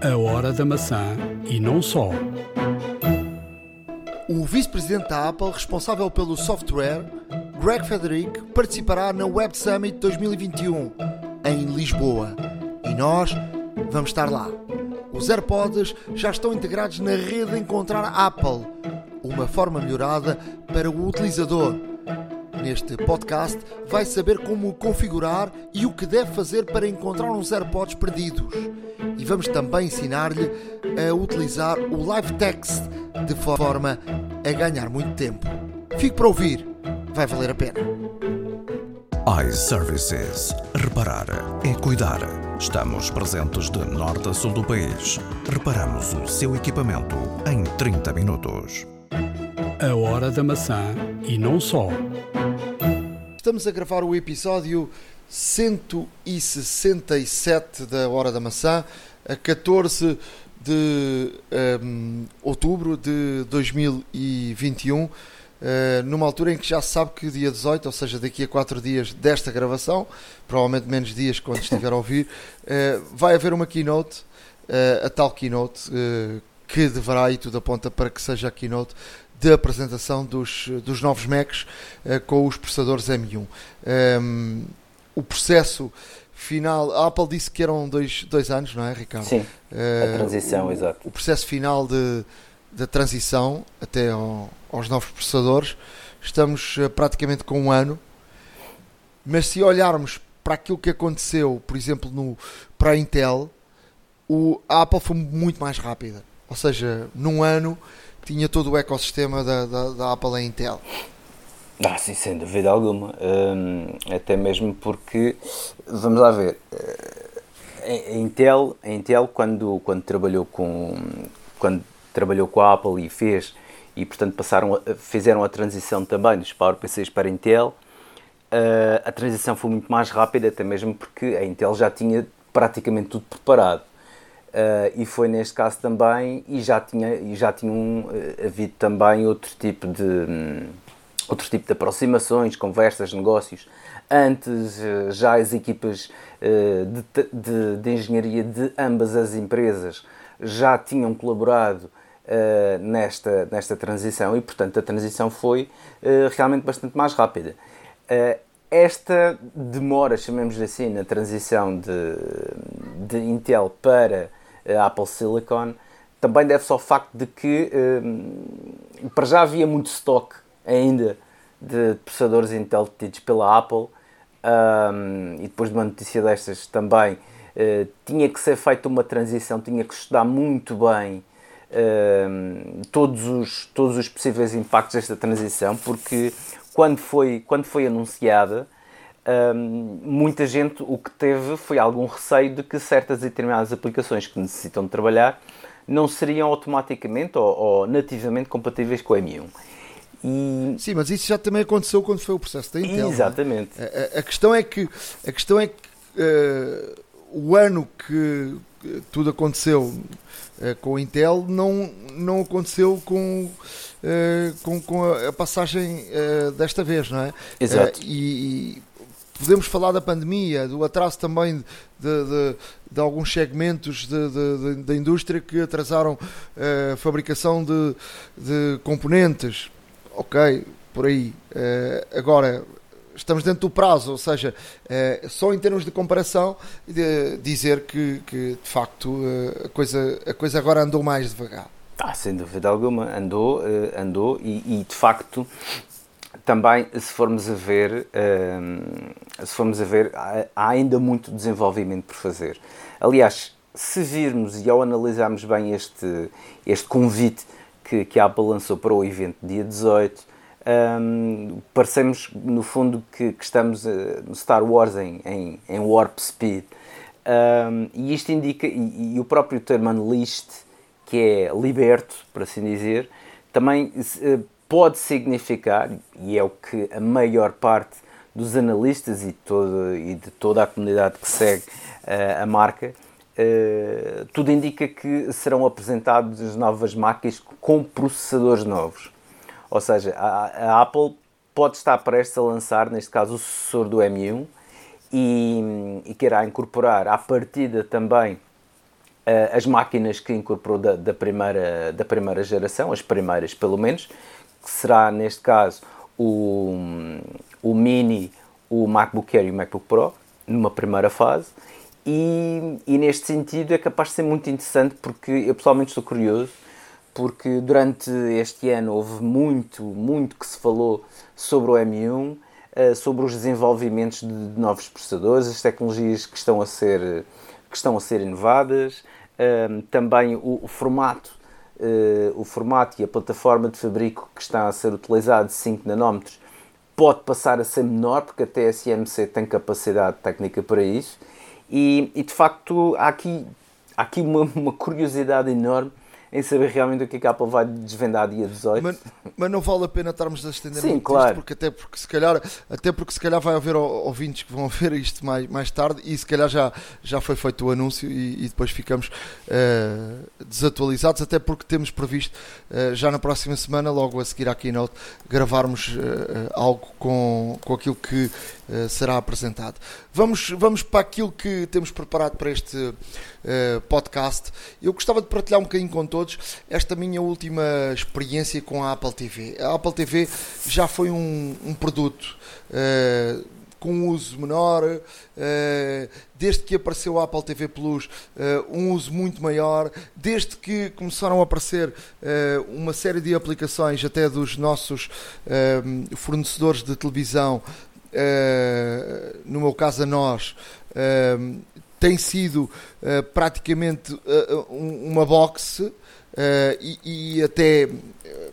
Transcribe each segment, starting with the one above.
A hora da maçã e não só. O vice-presidente da Apple, responsável pelo software, Greg Frederick, participará na Web Summit 2021 em Lisboa. E nós vamos estar lá. Os AirPods já estão integrados na rede Encontrar Apple, uma forma melhorada para o utilizador. Neste podcast vai saber como configurar e o que deve fazer para encontrar uns AirPods perdidos. Vamos também ensinar-lhe a utilizar o Live Text de forma a ganhar muito tempo. Fique para ouvir, vai valer a pena. iServices. Reparar é cuidar. Estamos presentes de norte a sul do país. Reparamos o seu equipamento em 30 minutos. A hora da maçã e não só. Estamos a gravar o episódio 167 da Hora da Maçã, a 14 de um, outubro de 2021, uh, numa altura em que já se sabe que dia 18, ou seja, daqui a 4 dias desta gravação, provavelmente menos dias quando estiver a ouvir, uh, vai haver uma keynote, uh, a tal keynote, que deverá e tudo aponta para que seja a keynote de apresentação dos, dos novos Macs com os processadores M1. Um, o processo final. A Apple disse que eram dois, dois anos, não é, Ricardo? Sim, a transição, o, exato. O processo final de, da transição até ao, aos novos processadores, estamos uh, praticamente com um ano. Mas se olharmos para aquilo que aconteceu, por exemplo, no, para a Intel, o, a Apple foi muito mais rápida. Ou seja, num ano tinha todo o ecossistema da, da, da Apple em Intel. Ah, sim, sem dúvida alguma. Um, até mesmo porque, vamos lá ver, a Intel, a Intel quando, quando, trabalhou com, quando trabalhou com a Apple e fez, e portanto passaram fizeram a transição também dos PowerPCs para a Intel, uh, a transição foi muito mais rápida, até mesmo porque a Intel já tinha praticamente tudo preparado. Uh, e foi neste caso também, e já tinha, e já tinham uh, havido também outro tipo de. Um, outro tipo de aproximações, conversas, negócios. Antes, já as equipas de, de, de engenharia de ambas as empresas já tinham colaborado Uh, nesta, nesta transição e, portanto, a transição foi realmente bastante mais rápida. Esta demora, chamemos assim, na transição de, de Intel para a Apple Silicon também deve-se ao facto de que para já havia muito estoque ainda de processadores Intel tidos pela Apple um, e depois de uma notícia destas também uh, tinha que ser feita uma transição, tinha que estudar muito bem todos, os, todos os possíveis impactos desta transição, porque quando foi, quando foi anunciada, um, muita gente o que teve foi algum receio de que certas e determinadas aplicações que necessitam de trabalhar não seriam automaticamente ou, ou nativamente compatíveis com o M1. E... Sim, mas isso já também aconteceu quando foi o processo da Intel. É? Exatamente. É? A, a, questão é que, a questão é que uh, o ano que tudo aconteceu uh, com a Intel não, não aconteceu com, uh, com, com a, a passagem desta vez, não é? Exato. E, e, podemos falar da pandemia, do atraso também de, de, de alguns segmentos da indústria que atrasaram a fabricação de, de componentes ok, por aí. Uh, agora, estamos dentro do prazo, ou seja, uh, só em termos de comparação, de dizer que, que de facto uh, a, coisa, a coisa agora andou mais devagar. Ah, sem dúvida alguma, andou, andou e, e, de facto também se formos a ver, se formos a ver, há ainda muito desenvolvimento por fazer. Aliás, se virmos e ao analisarmos bem este, este convite que, que a Apple lançou para o evento dia 18, um, parecemos no fundo que, que estamos uh, no Star Wars em, em, em Warp Speed. Um, e isto indica, e, e, o próprio termo Unleashed, que é liberto, por assim dizer, também uh, pode significar, e é o que a maior parte dos analistas e, todo, e de toda a comunidade que segue uh, a marca Uh, tudo indica que serão apresentadas novas máquinas com processadores novos. Ou seja, a, a, Apple pode estar prestes a lançar, neste caso, o sucessor do M1 e, e querá incorporar à partida também as máquinas que incorporou da, da, primeira, da primeira geração, as primeiras pelo menos, que será neste caso o, o Mini, o MacBook Air e o MacBook Pro, numa primeira fase. E, e, neste sentido é capaz de ser muito interessante porque eu pessoalmente estou curioso porque durante este ano houve muito, muito que se falou sobre o M1, eh, sobre os desenvolvimentos de novos processadores, as tecnologias que estão a ser, que estão a ser inovadas, ehm, também o, o formato eh, o formato e a plataforma de fabrico que está a ser utilizado de 5 nanómetros pode passar a ser menor, porque a TSMC tem capacidade técnica para isso. E, e de facto há aqui, há aqui uma, uma curiosidade enorme em saber realmente o que, é que a Apple vai desvendar dia 18. Mas, mas não vale a pena estarmos a estender Sim, muito claro. isto, porque até porque se calhar, até porque se calhar vai haver ouvintes que vão ver isto mais, mais tarde e se calhar já, já foi feito o anúncio e, e depois ficamos uh, desatualizados, até porque temos previsto uh, já na próxima semana, logo a seguir à Keynote, gravarmos uh, algo com, com aquilo que será apresentado. Vamos, vamos para aquilo que temos preparado para este podcast. Eu gostava de partilhar um bocadinho com todos esta minha última experiência com a Apple TV. A Apple TV já foi um, um produto uh, com uso menor, uh, desde que apareceu a Apple TV Plus, um uso muito maior, desde que começaram a aparecer uma série de aplicações, até dos nossos fornecedores de televisão, no meu caso a nós, tem sido praticamente uma box Uh, e, e, até, uh,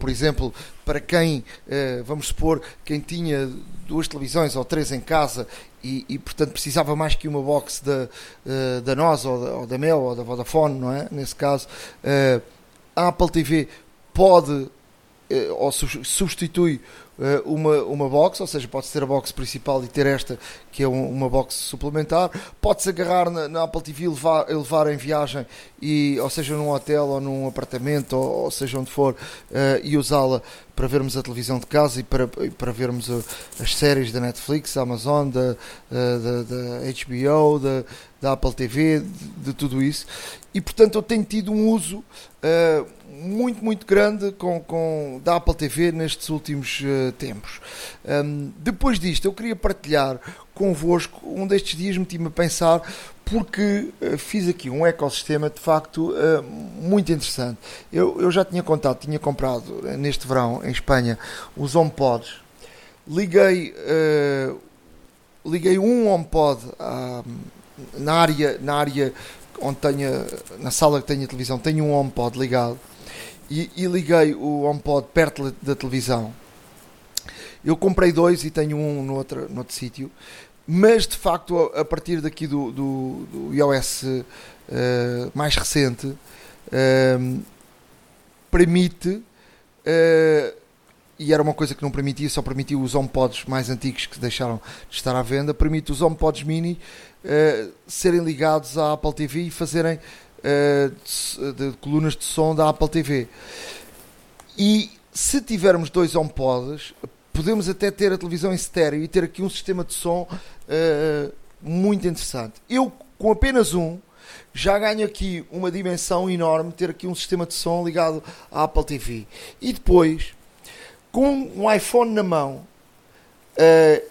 por exemplo, para quem, uh, vamos supor, quem tinha duas televisões ou três em casa e, e portanto precisava mais que uma box da, da NOS ou da, ou da Mel ou da Vodafone, não é? Nesse caso, a Apple TV pode ou substitui uma, uma box, ou seja, pode ter a box principal e ter esta que é uma box suplementar. Pode-se agarrar na, na, Apple TV e levar, levar em viagem, e, ou seja, num hotel ou num apartamento, ou, ou seja onde for, uh, e usá-la para vermos a televisão de casa e para, para vermos uh, as séries da Netflix, da Amazon, da, uh, da, da, HBO, da, da Apple TV, de, de, tudo isso. E portanto eu tenho tido um uso muito, muito grande com, com, da Apple TV nestes últimos uh, tempos. Um, depois disto, eu queria partilhar convosco, um destes dias meti-me a pensar, porque uh, fiz aqui um ecossistema de facto uh, muito interessante. Eu, eu já tinha contado, tinha comprado neste verão em Espanha os HomePods, liguei, liguei um HomePod na área, na área onde tenha, na sala que tenho a televisão, tenho um HomePod ligado e, e liguei o HomePod perto da televisão. Eu comprei dois e tenho um no outro, sítio, mas de facto a, partir daqui do, do, do iOS uh, mais recente uh, permite uh, e era uma coisa que não permitia, só permitia os HomePods mais antigos que deixaram de estar à venda, permite os HomePods mini uh, serem ligados à Apple TV e fazerem uh, de, de, colunas de som da Apple TV. E se tivermos dois HomePods, podemos até ter a televisão em estéreo e ter aqui um sistema de som uh, muito interessante. Eu, com apenas um, já ganho aqui uma dimensão enorme ter aqui um sistema de som ligado à Apple TV. E depois, com um iPhone na mão, uh,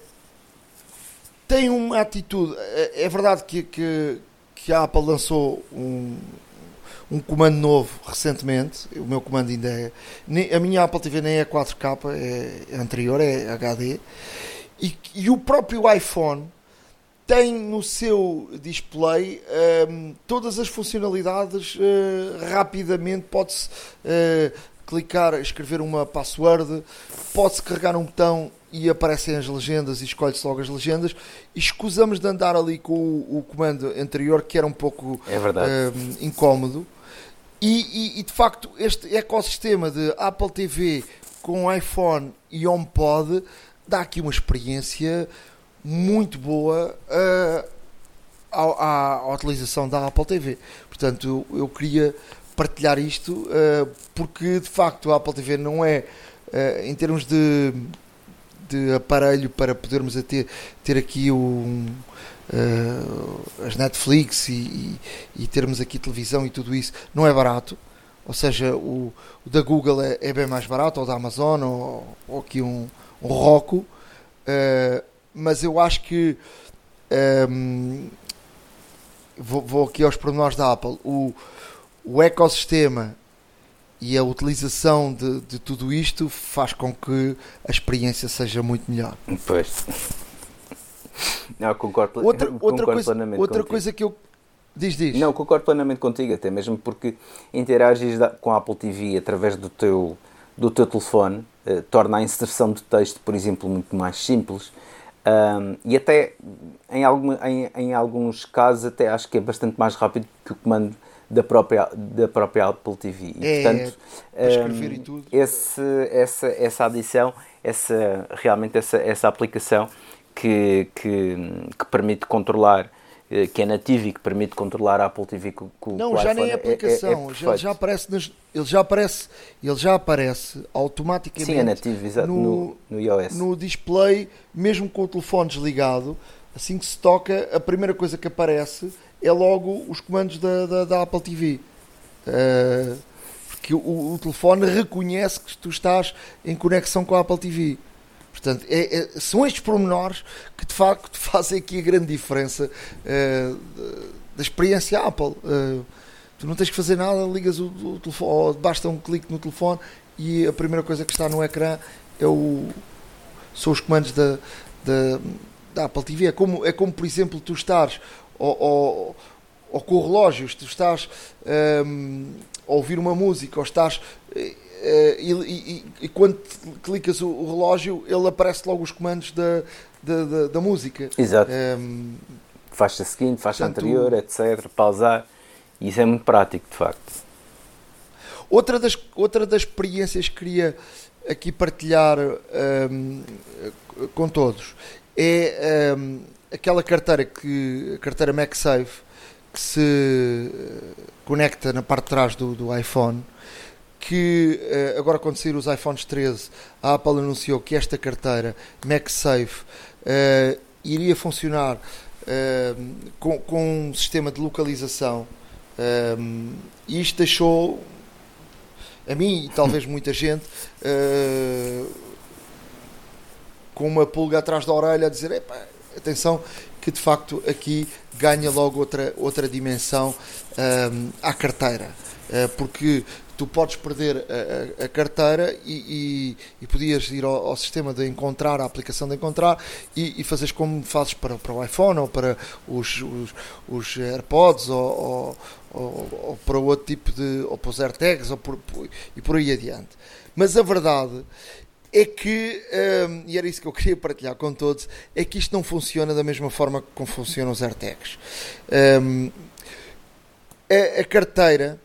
tem uma atitude. É verdade que, que, que a Apple lançou um, um comando novo recentemente. O meu comando ainda é. A minha Apple TV nem é 4K, é, anterior, é HD. E, e, o próprio iPhone tem no seu display um, todas as funcionalidades uh, rapidamente. Pode-se uh, clicar, escrever uma password, pode-se carregar um botão e aparecem as legendas e escolhe-se logo as legendas. E escusamos de andar ali com o, o comando anterior, que era um pouco é um, incómodo. E, e, e, de facto, este ecossistema de Apple TV com iPhone e HomePod dá aqui uma experiência muito boa uh, à, à, utilização da Apple TV. Portanto, eu, eu queria partilhar isto uh, porque de facto a Apple TV não é, uh, em termos de de aparelho para podermos ter, ter aqui um, uh, as Netflix e, e, e, termos aqui televisão e tudo isso, não é barato. Ou seja, o, o da Google é, é, bem mais barato, ou da Amazon, ou, ou aqui um, um Roku. Uh, mas eu acho que um, vou, vou, aqui aos pormenores da Apple. O, o ecossistema e a utilização de, de, tudo isto faz com que a experiência seja muito melhor. Pois. Não, concordo, outra, concordo outra coisa, plenamente Outra contigo. coisa que eu. Diz, diz. Não, concordo plenamente contigo, até mesmo porque interages com a Apple TV através do teu, do teu telefone, eh, torna a inserção de texto, por exemplo, muito mais simples. Um, e até em, alguma, em, em, alguns casos até acho que é bastante mais rápido que o comando da própria, da própria Apple TV. E, é, portanto, é, um, e tudo. Esse, essa, essa adição, essa, realmente essa, essa aplicação que, que, que permite controlar eh, que é nativo e que permite controlar a Apple TV com, com Não, com já nem é aplicação, é, é já, já aparece nas, ele já aparece, ele já aparece automaticamente Sim, é nativo, exato, no, no, no iOS. No display, mesmo com o telefone desligado, assim que se toca, a primeira coisa que aparece é logo os comandos da, da, da Apple TV. Uh, eh, porque o, o telefone reconhece que tu estás em conexão com a Apple TV. Portanto, é, é, são estes pormenores que de facto fazem aqui a grande diferença uh, da experiência Apple. Uh, tu não tens que fazer nada, ligas o, o telefone, basta um clique no telefone e a primeira coisa que está no ecrã é o, são os comandos da, da, da Apple TV. É como, é como, por exemplo, tu estás ou, ou, ou com o relógio, tu estás um, a ouvir uma música ou estás eh, Uh, e, e, e, quando clicas o, relógio, ele aparece logo os comandos da, da, da, da música. Exato. Um, ehm, faixa seguinte, faixa portanto, anterior, etc. Pausar. E isso é muito prático, de facto. Outra das, outra das experiências que queria aqui partilhar um, ehm, com todos é um, ehm, aquela carteira que a carteira MagSafe que se conecta na parte de trás do, do iPhone que eh, agora quando sair os iPhones 13, a Apple anunciou que esta carteira MagSafe uh, iria funcionar uh, com, com um sistema de localização um, e isto deixou a mim e talvez muita gente uh, com uma pulga atrás da orelha a dizer atenção que de facto aqui ganha logo outra, outra dimensão um, à carteira porque tu podes perder a, a, a carteira e, e, e, podias ir ao, ao, sistema de encontrar, a aplicação de encontrar e, e fazeres como fazes para, para o iPhone ou para os, os, os AirPods ou, ou, ou, para outro tipo de. ou para os AirTags ou por, e por aí adiante. Mas a verdade é que, um, e era isso que eu queria partilhar com todos, é que isto não funciona da mesma forma como funcionam os AirTags. Um, a, a carteira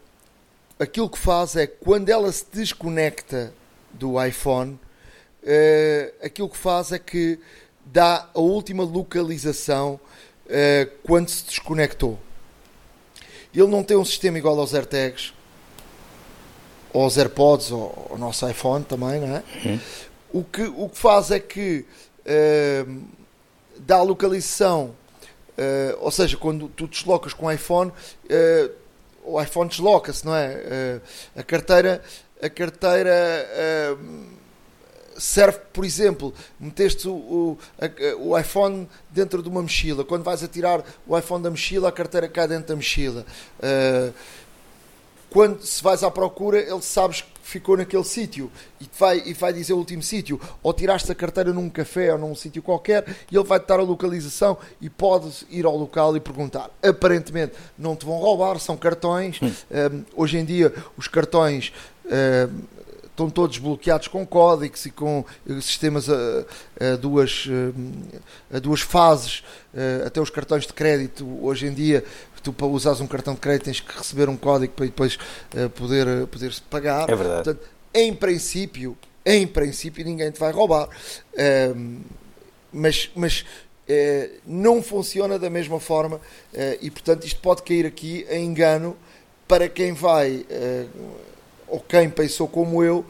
aquilo que faz é quando ela se desconecta do iPhone, uh, aquilo que faz é que dá a última localização uh, quando se desconectou. Ele não tem um sistema igual aos AirTags, ou aos AirPods, ou ao nosso iPhone também, não é? Uhum. O, que, o que faz é que uh, dá a localização, ou seja, quando tu deslocas com o iPhone o iPhone desloca-se, não é? Uh, a carteira, a carteira uh, serve, por exemplo, meteste o, o, a, o, iPhone dentro de uma mochila. Quando vais a tirar o iPhone da mochila, a carteira cai dentro da mochila. Uh, quando se vais à procura, ele sabes que ficou naquele sítio e vai, e vai dizer o último sítio. Ou tiraste a carteira num café ou num sítio qualquer e ele vai-te dar a localização e podes ir ao local e perguntar. Aparentemente não te vão roubar, são cartões. Um, hum, hoje em dia os cartões. Um, estão todos bloqueados com códigos e com sistemas a, a duas, hum, a duas fases, hum, até os cartões de crédito hoje em dia tu para usares um cartão de crédito tens que receber um código para depois poder, poder -se pagar. É verdade. Portanto, em princípio, em princípio ninguém te vai roubar. Uh, mas mas não funciona da mesma forma e portanto isto pode cair aqui em engano para quem vai ou quem pensou como eu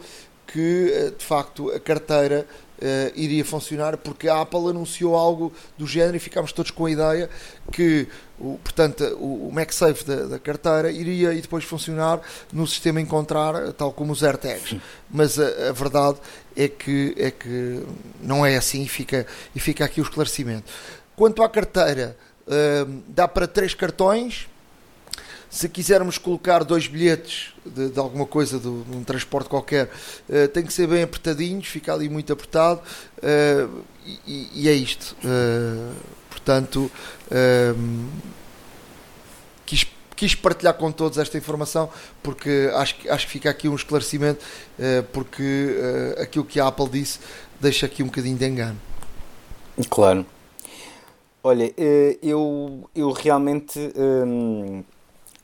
que de facto a carteira uh, iria funcionar, porque a Apple anunciou algo do género e ficámos todos com a ideia que, o, portanto, o, o MagSafe da, da, carteira iria e depois funcionar no sistema encontrar, tal como os AirTags. Mas a, a, verdade é que, é que não é assim e fica, e fica aqui o esclarecimento. Quanto à carteira, uh, dá para três cartões se quisermos colocar dois bilhetes de, de alguma coisa, de, de, um transporte qualquer, uh, tem que ser bem apertadinhos, fica ali muito apertado, uh, e, e, é isto. Uh, portanto, quis, quis partilhar com todos esta informação, porque acho, acho que fica aqui um esclarecimento, porque aquilo que a Apple disse deixa aqui um bocadinho de engano. Claro. Olha, eu, eu realmente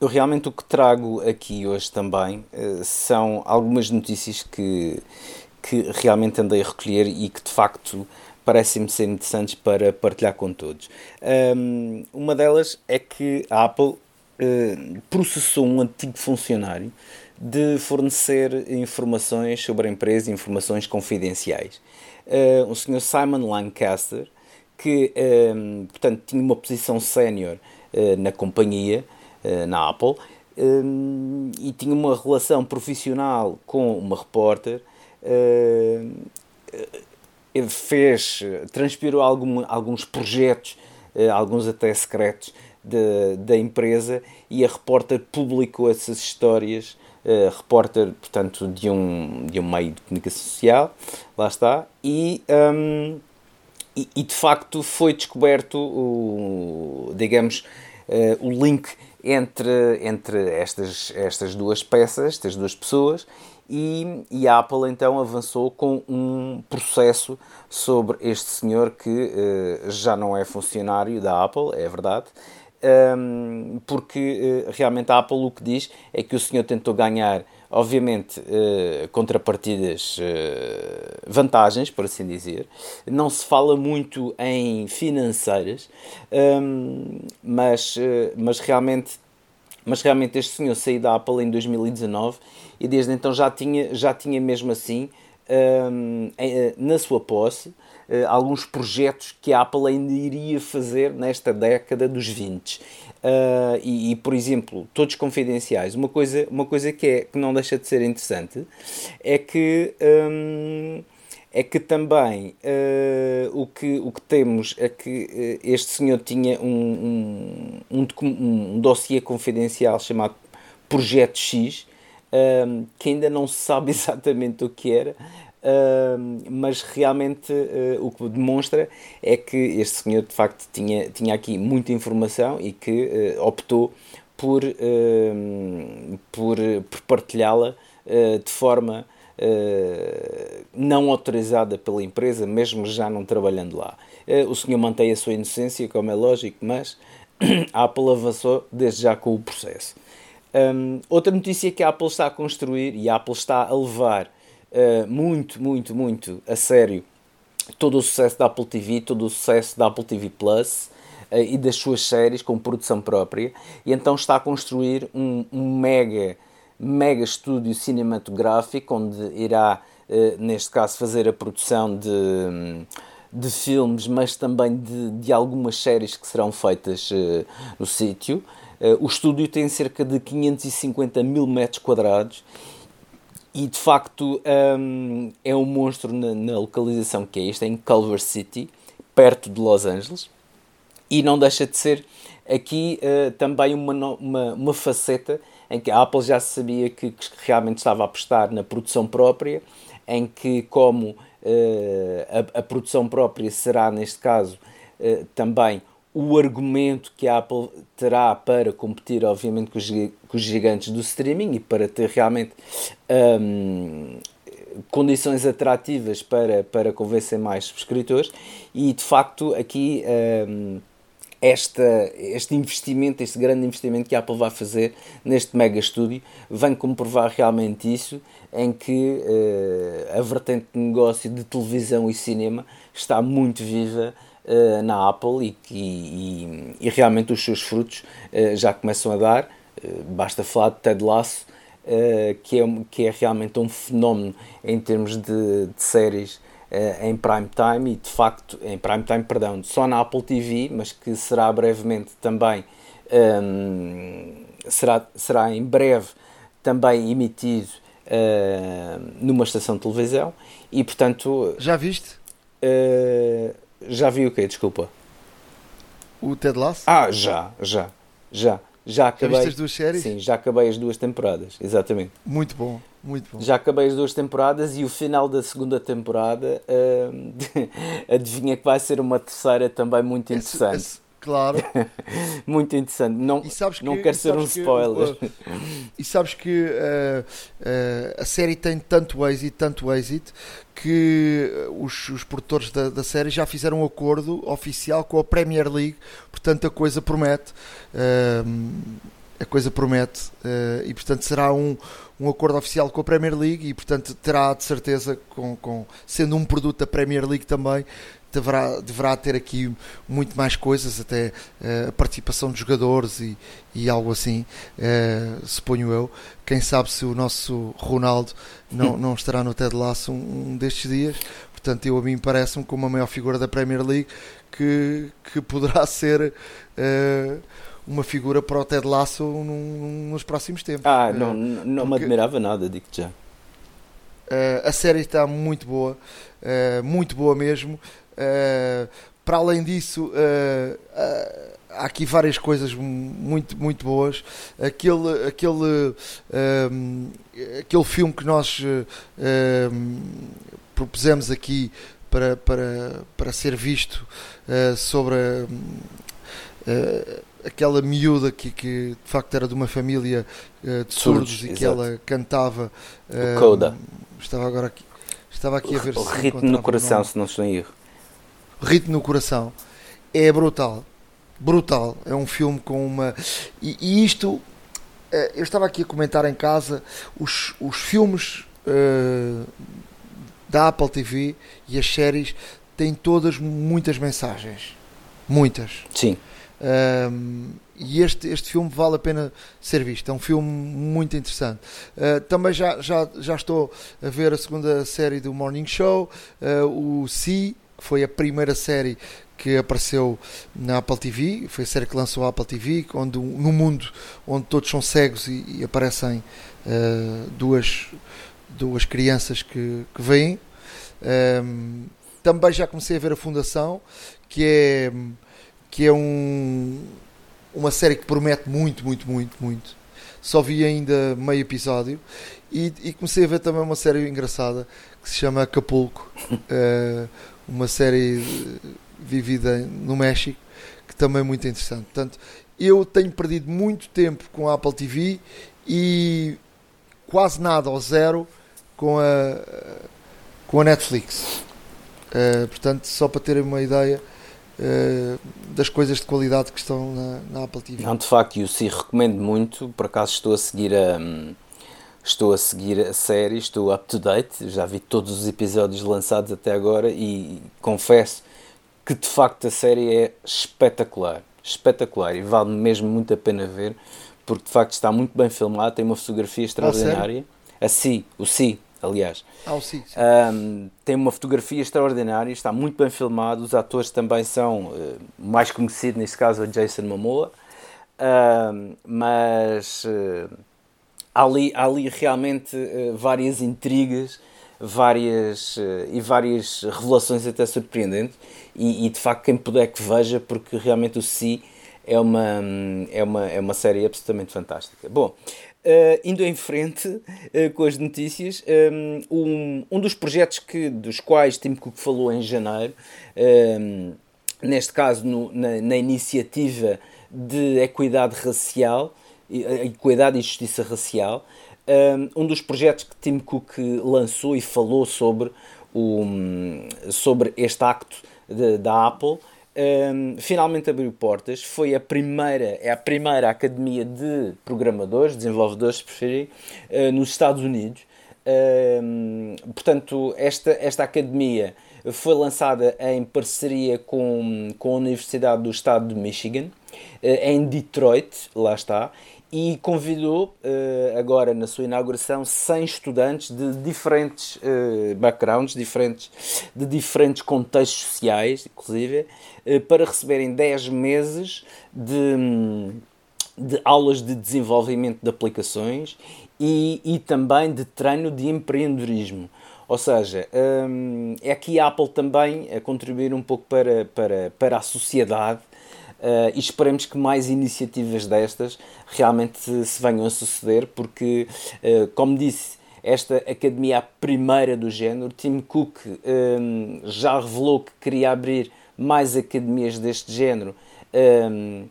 eu realmente o que trago aqui hoje também uh, são algumas notícias que, que realmente andei a recolher e que de facto parecem-me ser interessantes para partilhar com todos. Um, uma delas é que a Apple uh, processou um antigo funcionário de fornecer informações sobre a empresa, informações confidenciais. Uh, o Sr. Simon Lancaster, que um, portanto, tinha uma posição sénior uh, na companhia, eh, na Apple um, e tinha uma relação profissional com uma repórter. Uh, fez, transpirou algum, alguns projetos, alguns até secretos, de, da empresa e a repórter publicou essas histórias. Uh, repórter, portanto, de um, de um meio de comunicação social, lá está, e, um, e, e, de facto foi descoberto o, digamos, uh, o link entre, entre estas, estas duas peças, estas duas pessoas, e, e, a Apple então avançou com um processo sobre este senhor que uh, já não é funcionário da Apple, é verdade, um, ehm, porque uh, realmente a Apple o que diz é que o senhor tentou ganhar, obviamente, uh, contrapartidas, vantagens, por assim dizer. Não se fala muito em financeiras, ehm, mas, mas realmente mas realmente este senhor saiu da Apple em 2019 e desde então já tinha, já tinha mesmo assim um, eh, na sua posse uh, alguns projetos que a Apple ainda iria fazer nesta década dos 20 uh, e, e, por exemplo todos confidenciais. Uma coisa uma coisa que é que não deixa de ser interessante é que um, é que também uh, o, que, o que temos é que uh, este senhor tinha um, um, um, um dossiê confidencial chamado Projeto X, uh, que ainda não se sabe exatamente o que era, mas realmente o que demonstra é que este senhor de facto tinha, tinha aqui muita informação e que optou por, por, por partilhá-la de forma eh, não autorizada pela empresa, mesmo já não trabalhando lá. Uh, o senhor mantém a sua inocência, como é lógico, mas a Apple avançou desde já com o processo. Um, outra notícia que a Apple está a construir e a Apple está a levar uh, muito, muito, muito a sério todo o sucesso da Apple TV, todo o sucesso da Apple TV Plus e das suas séries com produção própria, e então está a construir um, um mega mega estúdio cinematográfico, onde irá, eh, neste caso, fazer a produção de, de filmes, mas também de, de algumas séries que serão feitas eh, no sítio. Eh, o estúdio tem cerca de 550 mil metros quadrados e de facto um, é um monstro na, na, localização que é esta, em Culver City, perto de Los Angeles, e não deixa de ser aqui uh, também uma, uma, uma faceta em que a Apple já sabia que, que realmente estava a apostar na produção própria, em que, como uh, a, a, produção própria será, neste caso, uh, também o argumento que a Apple terá para competir, obviamente, com os, com os gigantes do streaming e para ter realmente um, condições atrativas para, para convencer mais subscritores. E de facto, aqui. Um, esta, este investimento, este grande investimento que a Apple vai fazer neste mega estúdio, vem comprovar realmente isso, em que uh, a vertente de negócio de televisão e cinema está muito viva uh, na Apple e, e, e, realmente os seus frutos uh, já começam a dar. basta falar de Ted Lasso, que, é, que é realmente um fenómeno em termos de, de séries em prime time e de facto, em prime time, perdão, só na Apple TV, mas que será brevemente também, um, será, será em breve também emitido uh, numa estação de televisão e portanto. Já viste? Uh, já vi o quê? Desculpa. O Ted Lasso? Ah, já, já, já. Já acabei. Já viste as duas séries? Sim, já acabei as duas temporadas, exatamente. Muito bom, muito bom. Já acabei as duas temporadas e o final da segunda temporada uh, adivinha que vai ser uma terceira também muito interessante. Esse, esse, Claro. Muito interessante. Não, que, não quero ser um spoiler. Que, uh, e sabes que uh, uh, a série tem tanto êxito, tanto êxito, que os, os produtores da, da, série já fizeram um acordo oficial com a Premier League, portanto a coisa promete. a coisa promete e portanto será um, um acordo oficial com a Premier League e portanto terá de certeza com, com sendo um produto da Premier League também deverá, deverá ter aqui muito mais coisas, até uh, a participação dos jogadores e, e algo assim, uh, suponho eu. Quem sabe se o nosso Ronaldo não, não estará no Ted Lasso um, um destes dias. Portanto, eu a mim parece-me como a maior figura da Premier League que, que poderá ser uh, uma figura para o Ted Lasso num, nos próximos tempos. Ah, não, não me admirava nada, digo já. A série está muito boa, muito boa mesmo. Uh, para além disso, uh, uh, há aqui várias coisas muito, muito boas. Aquele, aquele, aquele filme que nós propusemos aqui para, para, para ser visto sobre aquela miúda que, que de facto era de uma família de surdos, surdos e que exato. ela cantava. Uh, Coda. Estava agora aqui. Estava aqui a ver o se ritmo no coração, se não estou em erro ritmo no coração, é brutal. Brutal. É um filme com uma. E, e isto, eh, eu estava aqui a comentar em casa, os, os filmes uh, da Apple TV e as séries têm todas muitas mensagens. Muitas. Sim. Um, e este, este filme vale a pena ser visto. É um filme muito interessante. Uh, também já, já, já estou a ver a segunda série do Morning Show, uh, o Si, foi a primeira série que apareceu na Apple TV, foi a série que lançou a Apple TV, onde no mundo onde todos são cegos e, e aparecem uh, duas, duas crianças que, que vêm. Um, ehm, também já comecei a ver a Fundação, que é, que é um, uma série que promete muito, muito, muito, muito. Só vi ainda meio episódio e, e comecei a ver também uma série engraçada que se chama Acapulco. Uh, uma série vivida no México, que também é muito interessante. Portanto, eu tenho perdido muito tempo com a Apple TV e quase nada ou zero com a, com a Netflix. Uh, portanto, só para terem uma ideia uh, das coisas de qualidade que estão na, na Apple TV. Não, de facto, eu sim recomendo muito. Por acaso estou a seguir a. Um estou a seguir a série, estou up to date, já vi todos os episódios lançados até agora e confesso que de facto a série é espetacular, espetacular e vale mesmo muito a pena ver porque de facto está muito bem filmado, tem uma fotografia extraordinária. Ah, a Si, o Si, aliás. Ah, o Si. Um, tem uma fotografia extraordinária, está muito bem filmado. Os atores também são uh, mais conhecidos, neste caso, o Jason Momoa. Uh, mas uh, há ali, há ali realmente uh, várias intrigas várias, uh, e várias revelações até surpreendentes e, e, de facto quem puder que veja porque realmente o Si é uma, é uma, é uma série absolutamente fantástica. Bom, Uh, indo em frente com as notícias, um, um dos projetos que, dos quais Tim Cook falou em janeiro, um, neste caso no, na, na, iniciativa de equidade racial, equidade e justiça racial. Um dos projetos que Tim Cook lançou e falou sobre, o, sobre este acto de, da Apple um, finalmente abriu portas. Foi a primeira, é a primeira academia de programadores, desenvolvedores, se preferirem, uh, nos Estados Unidos. Um, portanto, esta, esta academia foi lançada em parceria com, com a Universidade do Estado de Michigan, uh, em Detroit, lá está, e convidou agora na sua inauguração 100 estudantes de diferentes backgrounds, diferentes, de diferentes contextos sociais, inclusive, para receberem 10 meses de, de aulas de desenvolvimento de aplicações e, e também de treino de empreendedorismo. Ou seja, hum, é aqui a Apple também a contribuir um pouco para, para, para a sociedade Uh, e esperemos que mais iniciativas destas realmente se venham a suceder, porque, uh, como disse, esta academia é a primeira do género. Tim Cook um, já revelou que queria abrir mais academias deste género uh,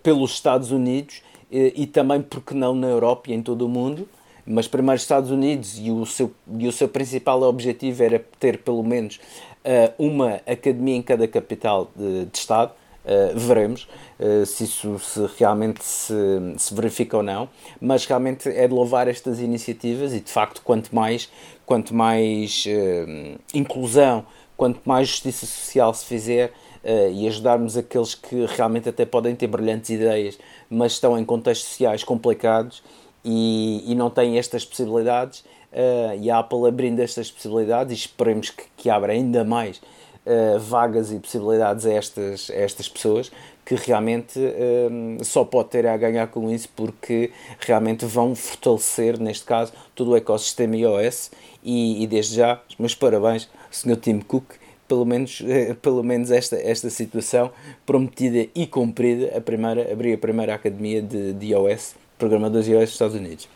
pelos Estados Unidos e também, porque não, na Europa e em todo o mundo. Mas primeiro Estados Unidos e o seu, e o seu principal objetivo era ter pelo menos uma academia em cada capital de, de Estado Uh, veremos uh, se isso se realmente se, se, verifica ou não, mas realmente é de louvar estas iniciativas e de facto quanto mais, quanto mais uh, inclusão, quanto mais justiça social se fizer e ajudarmos aqueles que realmente até podem ter brilhantes ideias, mas estão em contextos sociais complicados e, e não têm estas possibilidades, e a Apple abrindo estas possibilidades e esperemos que, que abra ainda mais uh, vagas e possibilidades a estas, a estas pessoas que realmente uh, só pode ter a ganhar com isso porque realmente vão fortalecer, neste caso, todo o ecossistema iOS e, e desde já, meus parabéns, Sr. Tim Cook, pelo menos, uh, pelo menos esta, esta situação prometida e cumprida, a primeira, abrir a primeira academia de, de iOS, programadores iOS dos Estados Unidos.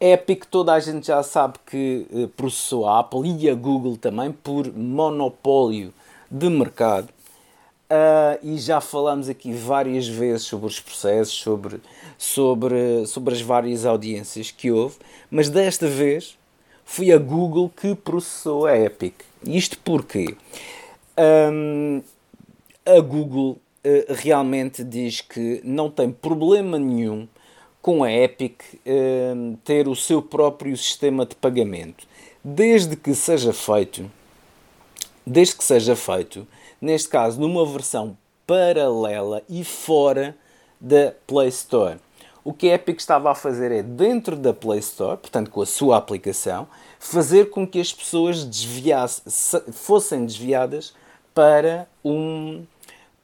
Epic toda a gente já sabe que uh, processou a Apple e a Google também por monopólio de mercado. Uh, e já falamos aqui várias vezes sobre os processos, sobre, sobre, sobre as várias audiências que houve, mas desta vez foi a Google que processou a Epic. Isto porque um, a Google uh, realmente diz que não tem problema nenhum com a Epic uh, ter o seu próprio sistema de pagamento, desde que seja feito, desde que seja feito, neste caso numa versão paralela e fora da Play Store. O que a Epic estava a fazer é dentro da Play Store, portanto com a sua aplicação, fazer com que as pessoas desviassem, fossem desviadas para um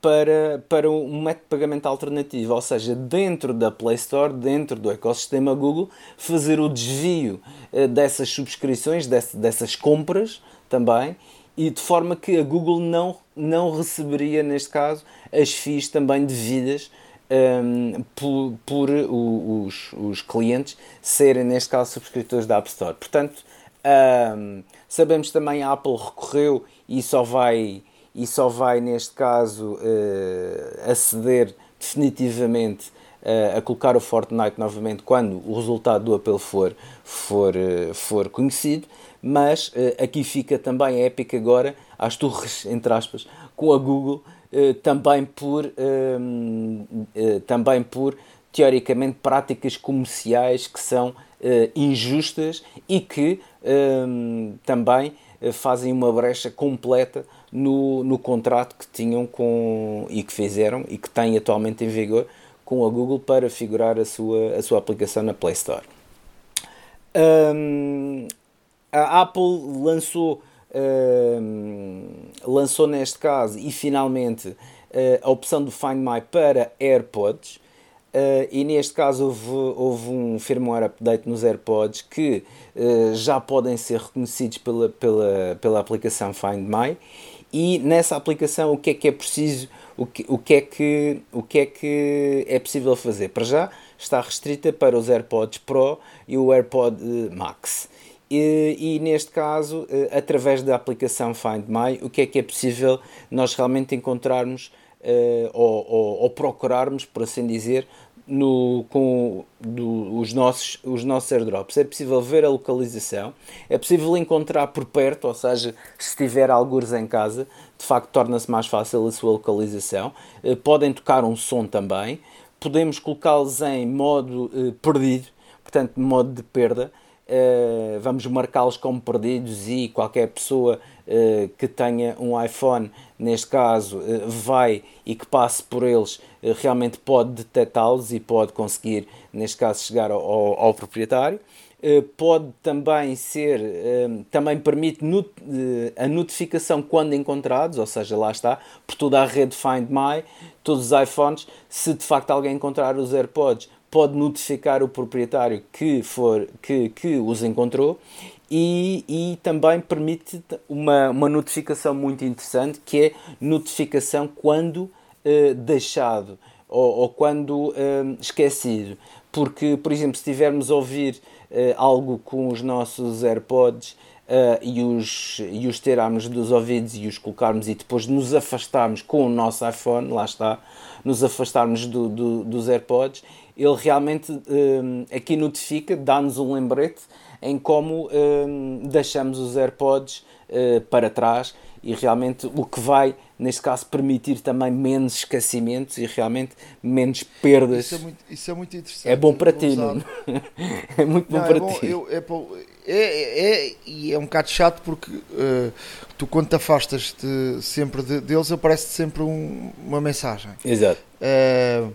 para, para um método de pagamento alternativo, ou seja, dentro da Play Store, dentro do ecossistema Google, fazer o desvio uh, dessas subscrições, dessas compras também, e de forma que a Google não, não receberia, neste caso, as FIIs também devidas um, ehm, por, por os, os clientes serem, neste caso, subscritores da App Store. Portanto, um, ehm, sabemos também a Apple recorreu e só vai e só vai, neste caso, uh, aceder definitivamente uh, a colocar o Fortnite novamente quando o resultado do apelo for, for, uh, for conhecido. Mas aqui fica também a Epic agora às torres, entre aspas, com a Google, também por, também por teoricamente práticas comerciais que são injustas e que também fazem uma brecha completa no, no contrato que tinham com e que fizeram e que têm atualmente em vigor com a Google para figurar a sua, a sua aplicação na Play Store. Um, a Apple lançou, um, lançou neste caso e finalmente uh, a opção do Find My para AirPods. Uh, e neste caso houve, houve um firmware update nos AirPods que uh, já podem ser reconhecidos pela, pela, pela aplicação Find My e nessa aplicação o que é que é preciso, o que, o que, é, que, o que é que é possível fazer? Para já está restrita para os AirPods Pro e o AirPod eh, Max. E, e, neste caso, eh, através da aplicação Find My, o que é que é possível nós realmente encontrarmos uh, ou, ou, ou, procurarmos, por assim dizer, no, com do, os, nossos, os nossos airdrops. É possível ver a localização, é possível encontrar por perto, ou seja, se tiver algures em casa, de facto torna-se mais fácil a sua localização. Eh, podem tocar um som também, podemos colocá-los em modo eh, perdido, portanto, modo de perda, uh, vamos marcá-los como perdidos e qualquer pessoa uh, que tenha um iPhone, neste caso, uh, vai e que passe por eles, realmente pode detectá-los e pode conseguir, neste caso, chegar ao, ao, ao proprietário. Pode também ser, também permite a notificação quando encontrados, ou seja, lá está, por toda a rede Find My, todos os iPhones, se de facto alguém encontrar os AirPods, pode notificar o proprietário que, for, que, que os encontrou e, e também permite uma, uma notificação muito interessante que é notificação quando eh, deixado ou, ou quando eh, esquecido. Porque, por exemplo, se estivermos a ouvir eh, algo com os nossos AirPods Uh, e, os, e os tirarmos dos ouvidos e os colocarmos e depois nos afastarmos com o nosso iPhone, lá está, nos afastarmos do, do, dos AirPods, ele realmente um, aqui notifica, dá-nos um lembrete em como um, deixamos os AirPods uh, para trás e realmente o que vai, neste caso, permitir também menos esquecimentos e realmente menos perdas. Isso é muito, isso é muito interessante. É bom para ti, não? é muito bom não, para é bom, ti. Eu, é, é, é, e é um bocado chato porque uh, tu, quando te afastas de, sempre de, deles, aparece sempre um, uma mensagem. Exato. Uh,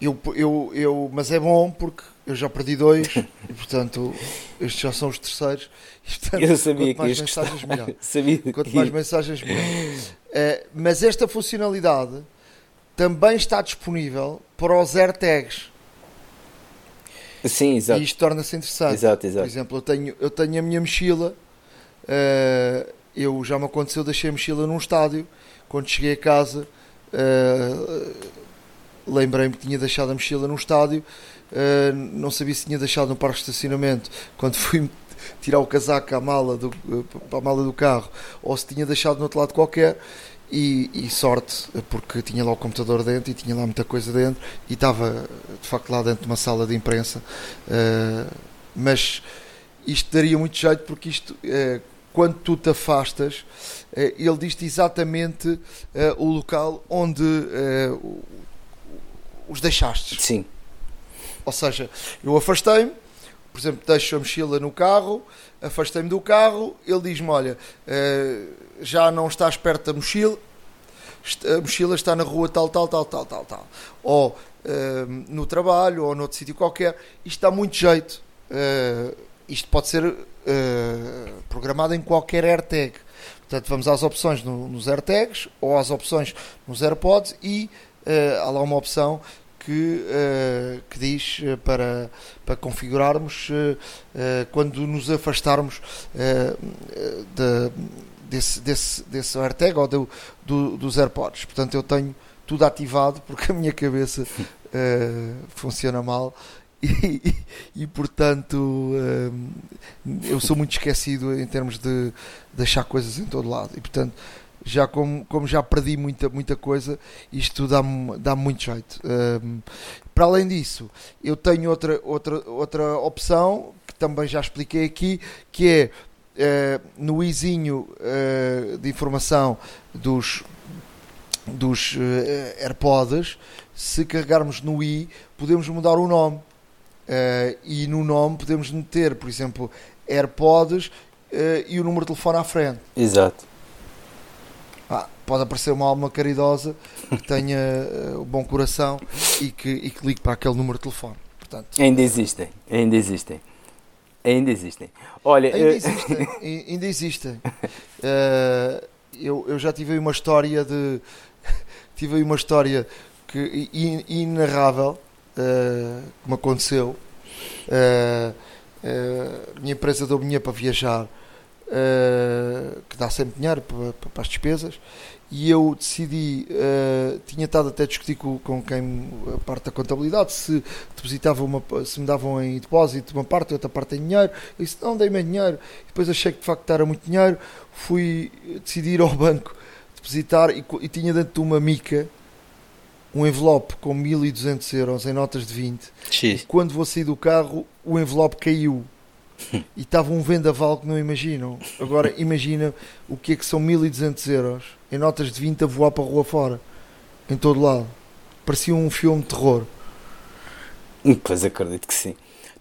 eu, eu, eu, mas é bom porque eu já perdi dois e portanto estes já são os terceiros. E, portanto, eu sabia quanto mais que mensagens melhor. sabia Quanto que... mais mensagens melhor. Uh, mas esta funcionalidade também está disponível para os AirTags. Sim, exato. E isto torna-se interessante. Exato, exato. Por exemplo, eu tenho, eu tenho a minha mochila. Uh, eu já me aconteceu, deixei a mochila num estádio. Quando cheguei a casa, uh, lembrei-me que tinha deixado a mochila num estádio. Uh, não sabia se tinha deixado no parque de estacionamento. Quando fui tirar o casaco à mala do, para a mala do carro, ou se tinha deixado no outro lado qualquer. E, e, sorte, porque tinha lá o computador dentro e tinha lá muita coisa dentro e estava de facto lá dentro de uma sala de imprensa. Uh, mas isto daria muito jeito porque isto, uh, quando tu te afastas, uh, ele diz-te exatamente o local onde os deixaste. Sim. Ou seja, eu afastei-me, por exemplo, deixo a mochila no carro, afastei-me do carro, ele diz-me: Olha, já não estás perto da mochila, a mochila está na rua tal, tal, tal, tal, tal, tal. Ou uh, no trabalho, ou noutro sítio qualquer. Isto dá muito jeito. Uh, isto pode ser programado em qualquer AirTag. Portanto, vamos às opções no, nos AirTags ou às opções nos AirPods e há lá uma opção que, uh, que diz uh, para, para configurarmos uh, quando nos afastarmos de, desse, desse, desse AirTag ou do, do, dos AirPods. Portanto, eu tenho tudo ativado porque a minha cabeça funciona mal e, e, portanto uh, eu sou muito esquecido em termos de deixar coisas em todo lado e portanto já como, como já perdi muita, muita coisa, isto dá-me dá muito jeito. Um, para além disso, eu tenho outra, outra, outra opção que também já expliquei aqui, que é uh, no izinho uh, de informação dos, dos uh, AirPods, se carregarmos no i, podemos mudar o nome. e no nome podemos meter, por exemplo, AirPods e o número de telefone à frente. Exato. Ah, pode aparecer uma alma caridosa que tenha o uh, bom coração e que, e que ligue para aquele número de telefone. Portanto, ainda existem, ainda existem. Ainda existem. Olha, ainda existem. ainda existem. Uh, eu, eu já tive aí uma história de. tive aí uma história que, in, inarrável uh, que me aconteceu. Uh, minha empresa deu dinheiro para viajar, que dá sempre dinheiro para, para as despesas, e eu decidi, uh, tinha estado até a discutir com, com quem a parte da contabilidade se depositavam uma, se me davam em depósito uma parte e outra parte em dinheiro. Eu disse, não, dei-me dinheiro. E depois achei que de facto era muito dinheiro. Fui decidir ao banco depositar e, e tinha dentro de uma mica um envelope com 1200 euros em notas de 20. X. Quando vou sair do carro, o envelope caiu e estava um vendaval que não imaginam. Agora imagina o que é que são 1200 euros em notas de 20 a voar para a rua fora, em todo lado. Parecia um filme de terror. Pois acredito que sim.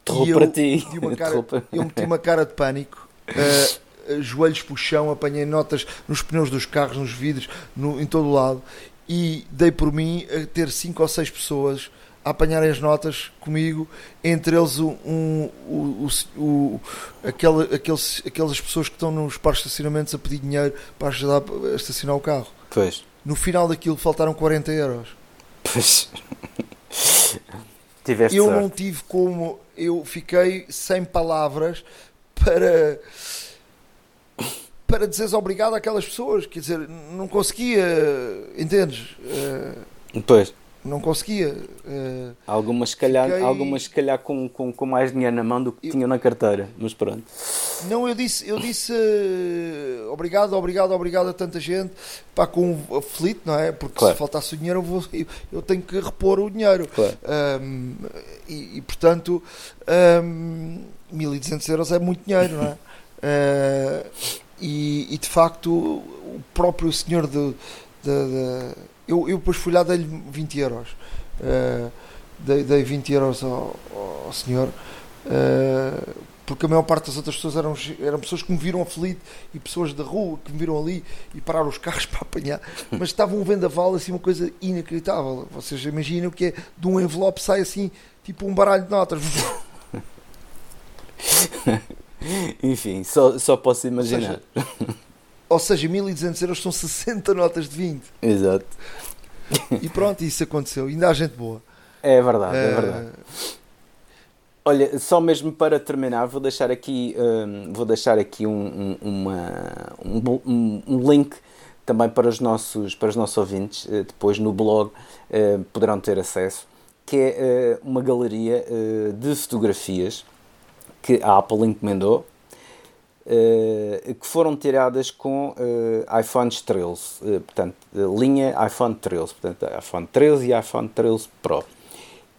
Terror E para eu, ti. cara- eu meti uma cara de pânico, uh, joelhos para o chão, apanhei notas nos pneus dos carros, nos vidros, no- em todo o lado, e dei por mim a ter cinco ou seis pessoas a apanharem as notas comigo, entre eles um, um- aquele, aqueles, aquelas pessoas que estão nos parques de estacionamentos a pedir dinheiro para ajudar a estacionar o carro. Pois. No final daquilo faltaram 40 euros. Pois. Tiveste eu sorte. não tive como. Eu fiquei sem palavras para. para dizeres obrigado àquelas pessoas. Quer dizer, não conseguia. Entendes? Eh, Pois. Não conseguia. eh, Algumas, se calhar, Fiquei- algumas, se calhar com, com, com mais dinheiro na mão do que Eu- tinham na carteira. Mas pronto. não, eu disse, eu disse eh, obrigado, obrigado, obrigado a tanta gente. Pá, com aflito, não é? Porque Claro. se faltasse o dinheiro, eu, vou, eu, eu tenho que repor o dinheiro. Claro. Um, e, e, portanto, um, 1200 euros é muito dinheiro, não é? Uh, e, e, de facto, o próprio senhor de. de- de- eu, eu depois fui lá, dei-lhe 20 euros. Uh, dei, dei 20 euros ao, ao senhor. uh, porque a maior parte das outras pessoas eram, eram pessoas que me viram aflito e pessoas da rua que me viram ali e pararam os carros para apanhar, mas estava um vendaval assim, uma coisa inacreditável. Vocês imaginam que é de um envelope sai assim, tipo um baralho de notas. Enfim, só, só posso imaginar. Ou seja, 1200 euros são 60 notas de 20. Exato. E pronto, isso aconteceu. Ainda há gente boa. É verdade, é Eh, verdade. Olha, só mesmo para terminar, vou deixar aqui, hum, vou deixar aqui um, um- uma, um, um- um link também para os nossos, para os nossos ouvintes, eh, depois no blog eh, poderão ter acesso, que é eh, uma galeria eh, de fotografias que a Apple encomendou, que foram tiradas com eh, iPhones 13, eh, portanto, eh, linha iPhone 13, portanto, iPhone 13 e iPhone 13 Pro.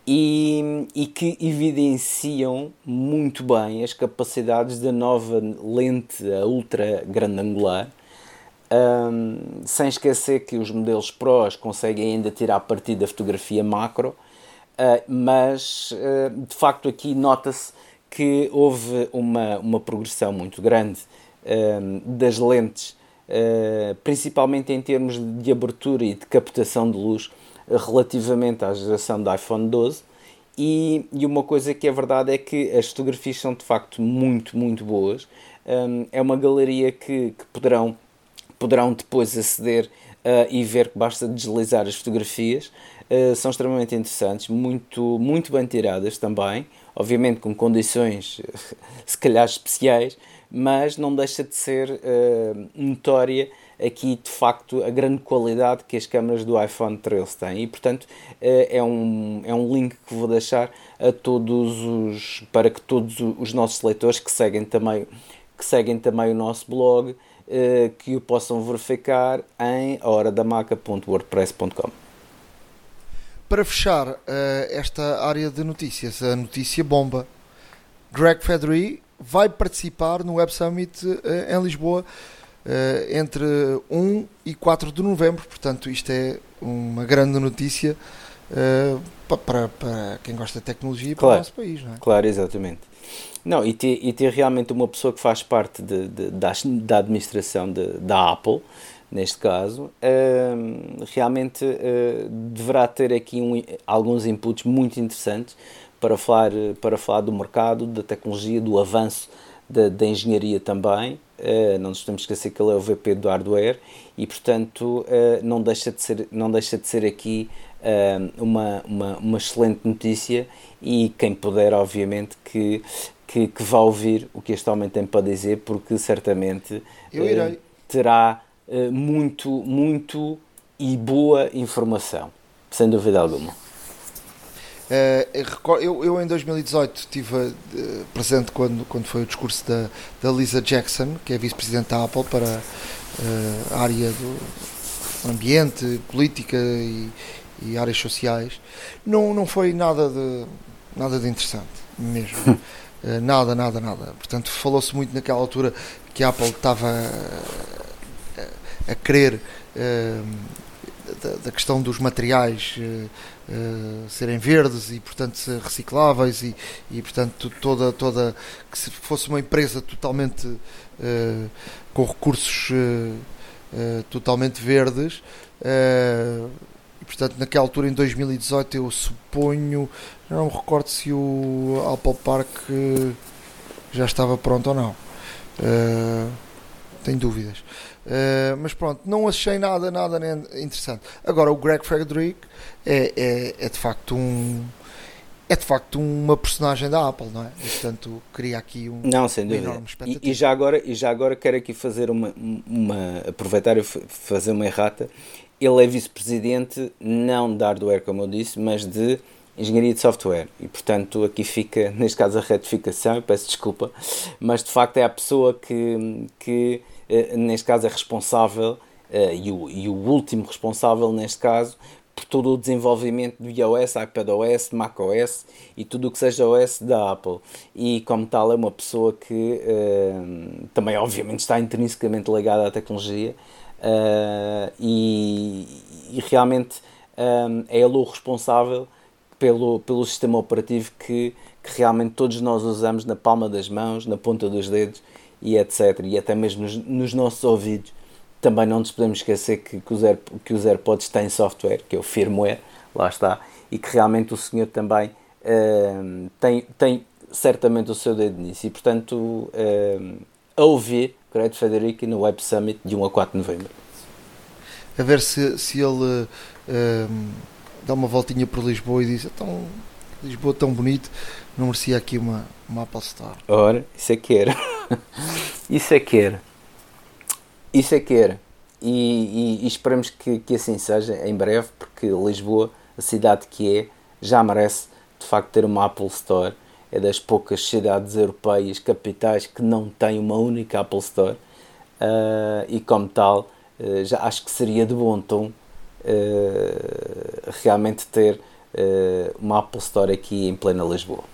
E, e que evidenciam muito bem as capacidades da nova lente ultra grande angular, Ahm, sem esquecer que os modelos Pros conseguem ainda tirar partido da fotografia macro, ah, mas ah, de facto aqui nota-se que houve uma, uma progressão muito grande ahm, das lentes, ah, principalmente em termos de abertura e de captação de luz, relativamente à geração do iPhone 12 e, e uma coisa que é verdade é que as fotografias são de facto muito, muito boas. Hum, é uma galeria que, que poderão, poderão depois aceder uh, e ver que basta deslizar as fotografias. Uh, são extremamente interessantes, muito, muito bem tiradas também, obviamente com condições se calhar especiais, mas não deixa de ser uh, notória aqui de facto a grande qualidade que as câmaras do iPhone 13 têm. E portanto é um, é um link que vou deixar a todos os para que todos os nossos leitores que seguem também que seguem também o nosso blog que o possam verificar em horadamaca.wordpress.com Para fechar uh, esta área de notícias, a notícia bomba. Greg Federighi vai participar no Web Summit uh, em Lisboa uh, entre 1 e 4 de novembro. Portanto, isto é uma grande notícia para, para, quem gosta de tecnologia e para claro, o nosso país. Não é? Claro, exatamente. Não, e ter, e ter realmente uma pessoa que faz parte de, de, da, da administração de, da Apple, neste caso, realmente uh, deverá ter aqui um, alguns inputs muito interessantes para falar, para falar do mercado, da tecnologia, do avanço da, da engenharia também. Uh, não nos temos que esquecer que ele é o VP do hardware e, portanto, não, deixa de ser, não deixa de ser aqui uma, uma, uma excelente notícia e quem puder, obviamente, que, que, que vá ouvir o que este homem tem para dizer, porque certamente terá muito, muito e boa informação, sem dúvida alguma. Uh, eu, eu, em 2018 estive uh, presente quando, quando foi o discurso da, da Lisa Jackson, que é vice-presidente da Apple para a área do ambiente, política e, e, áreas sociais. Não, não foi nada de, nada de interessante, mesmo. nada, nada, nada. Portanto, falou-se muito naquela altura que a Apple estava a, querer da, da, questão dos materiais serem verdes e portanto recicláveis e, e portanto toda toda que se fosse uma empresa totalmente com recursos totalmente verdes e portanto naquela altura em 2018 eu suponho não me recordo se o Apple Park já estava pronto ou não. Uh, tenho dúvidas uh, mas pronto, não achei nada nada interessante agora o Greg Frederick é, é, é de facto um é de facto uma personagem da Apple, não é? E, portanto, queria aqui um não, sem dúvida. E, e, já agora e já agora quero aqui fazer uma, uma aproveitar e fazer uma errata. Ele é vice-presidente não de hardware, como eu disse, mas de engenharia de software e portanto aqui fica neste caso a retificação peço desculpa mas de facto é a pessoa que, que eh, neste caso é responsável eh, e o, e o último responsável neste caso por todo o desenvolvimento do iOS, iPadOS, macOS e tudo o que seja OS da Apple. E como tal é uma pessoa que uh, também obviamente está intrinsecamente ligada à tecnologia e, e, realmente é ele o responsável pelo, pelo sistema operativo que, que realmente todos nós usamos na palma das mãos, na ponta dos dedos e etc. E até mesmo nos, nos nossos ouvidos. Também não nos podemos esquecer que, que, os Air, que os AirPods têm software, que é o firmware, lá está, e que realmente o senhor também uh, tem, tem certamente o seu dedo nisso. E portanto, uh, a ouvir Credit Federici no Web Summit de 1 a 4 de novembro. A ver se, se ele. Uh dá uma voltinha por Lisboa e diz: então, Lisboa tão bonito, não merecia aqui uma, uma Apple Store. Ora, isso é que era. isso é que era. Isso é que era. E, e, e, esperamos que, que assim seja em breve, porque Lisboa, a cidade que é, já merece de facto ter uma Apple Store. É das poucas cidades europeias, capitais, que não têm uma única Apple Store. Uh, e como tal, uh, já acho que seria de bom tom uh, realmente ter uma Apple Store aqui em plena Lisboa.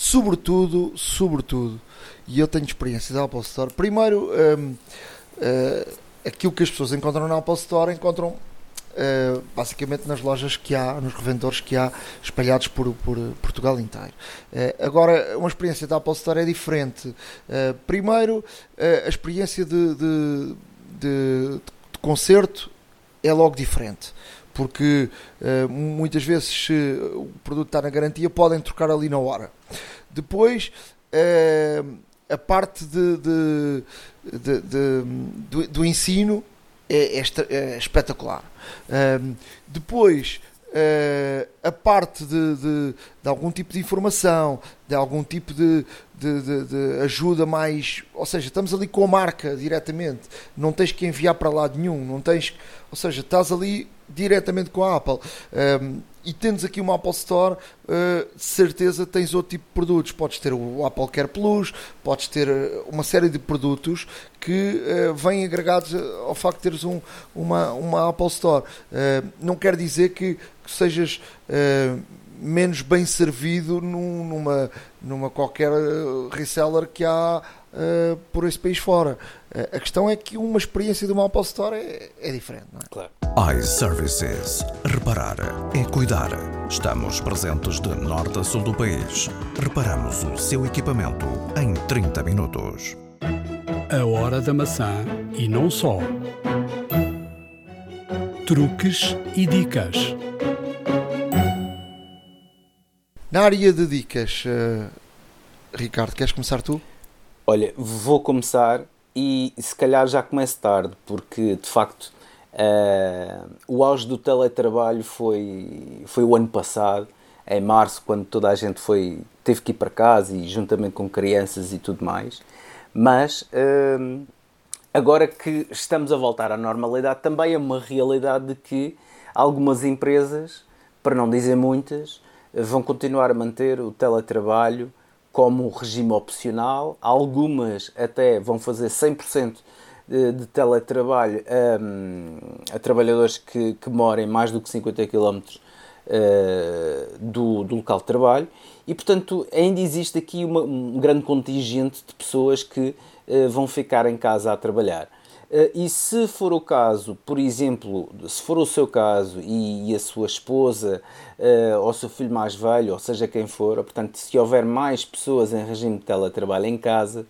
Sobretudo, sobretudo, e eu tenho experiência da Apple Store. Primeiro, um, uh, eh, aquilo que as pessoas encontram na Apple Store encontram Uh, basicamente nas lojas que há, nos revendedores que há espalhados por, por Portugal inteiro. Uh, agora, uma experiência da Apple Store é diferente. Uh, primeiro, a experiência de, de, de, de concerto é logo diferente. Porque uh, muitas vezes, se o produto está na garantia, podem trocar ali na hora. Depois, uh, a parte de, de, de, do, do, ensino é, é, é espetacular. Uh, depois, uh, a parte de, de, de, algum tipo de informação, de algum tipo de, de, ajuda mais. Ou seja, estamos ali com a marca diretamente, não tens que enviar para lado nenhum, não tens. Ou seja, estás ali diretamente com a Apple. Um, e tens aqui uma Apple Store, uh, de certeza tens outro tipo de produtos. Podes ter o Apple Care Plus, podes ter eh, uma série de produtos que uh, vêm agregados ao facto de teres um, uma, uma Apple Store. Uh, não quer dizer que, que sejas menos bem servido num, numa, numa qualquer reseller que há uh, por esse país fora. Uh, a questão é que uma experiência de uma Apple Store é, é diferente, não é? Claro. iServices. Reparar é cuidar. Estamos presentes de norte a sul do país. Reparamos o seu equipamento em 30 minutos. A hora da maçã e não só. Truques e dicas. Na área de dicas, uh, Ricardo, queres começar tu? Olha, vou começar e se calhar já começo tarde, porque de facto uh, o auge do teletrabalho foi, foi o ano passado, em março, quando toda a gente foi, teve que ir para casa e juntamente com crianças e tudo mais. Mas uh, agora que estamos a voltar à normalidade, também é uma realidade de que algumas empresas, para não dizer muitas, vão continuar a manter o teletrabalho como regime opcional, algumas até vão fazer 100% de, teletrabalho a, hum, a trabalhadores que, que morem mais do que 50 km uh, do, do local de trabalho e, portanto, ainda existe aqui uma, um grande contingente de pessoas que uh, vão ficar em casa a trabalhar. E se for o caso, por exemplo, se for o seu caso e, a sua esposa ou o seu filho mais velho, ou seja quem for, portanto, se houver mais pessoas em regime de teletrabalho em casa,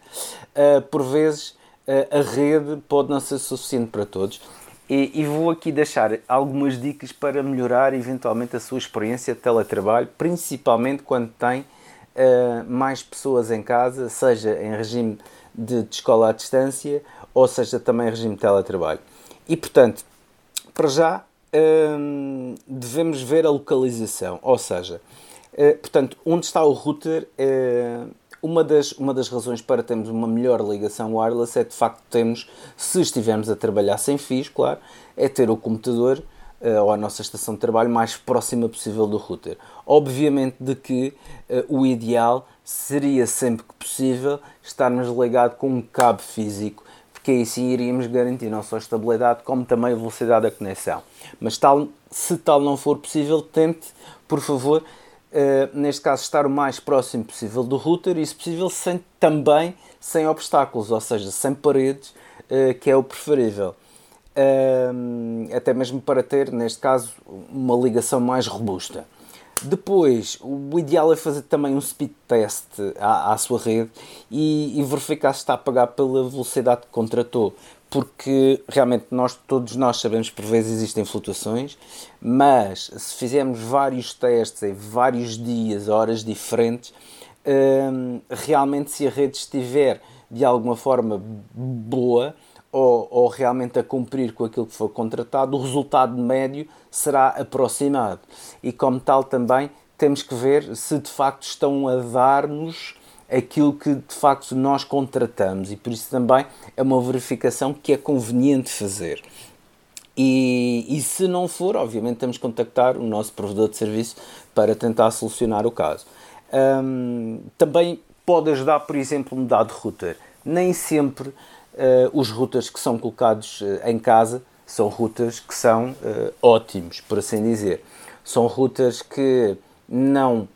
por vezes a rede pode não ser suficiente para todos. E, vou aqui deixar algumas dicas para melhorar eventualmente a sua experiência de teletrabalho, principalmente quando tem mais pessoas em casa, seja em regime de, de, escola à distância ou seja também regime de teletrabalho. E portanto, para já uh, devemos ver a localização, ou seja, uh, portanto, onde está o router uma das, uma das razões para termos uma melhor ligação wireless é de facto termos, se estivermos a trabalhar sem fios, claro, é ter o computador uh, ou a nossa estação de trabalho mais próxima possível do router. Obviamente de que uh, o ideal seria sempre que possível estarmos ligado com um cabo físico, porque aí sim iríamos garantir não só a estabilidade como também a velocidade da conexão. Mas tal, se tal não for possível, tente, por favor, Uh, neste caso, estar o mais próximo possível do router e, se possível, sem, também sem obstáculos, ou seja, sem paredes, uh, que é o preferível. Uh, até mesmo para ter, neste caso, uma ligação mais robusta. Depois, o ideal é fazer também um speed test à, à sua rede e, e, verificar se está a pagar pela velocidade que contratou, porque realmente nós, todos nós sabemos que por vezes existem flutuações, mas se fizermos vários testes em vários dias, horas diferentes, hum, realmente se a rede estiver de alguma forma boa ou, ou, realmente a cumprir com aquilo que foi contratado, o resultado médio será aproximado. E como tal também temos que ver se de facto estão a dar-nos aquilo que de facto nós contratamos e por isso também é uma verificação que é conveniente fazer. E, e se não for, obviamente temos que contactar o nosso provedor de serviço para tentar solucionar o caso. Um, também pode ajudar, por exemplo, mudar de router. Nem sempre os routers que são colocados uh, em casa são routers que são uh, ótimos, por assim dizer. São routers que não,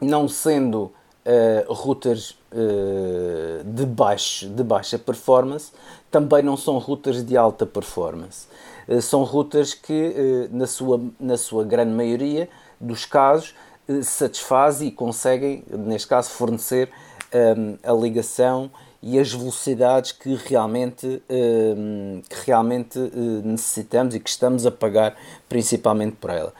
não sendo uh, routers uh, de, baixo, de baixa performance, também não são routers de alta performance. Uh, são routers que, na, sua, na sua grande maioria dos casos, satisfazem e conseguem, neste caso, fornecer um, a ligação e as velocidades que realmente, um, que realmente necessitamos e que estamos a pagar principalmente por ela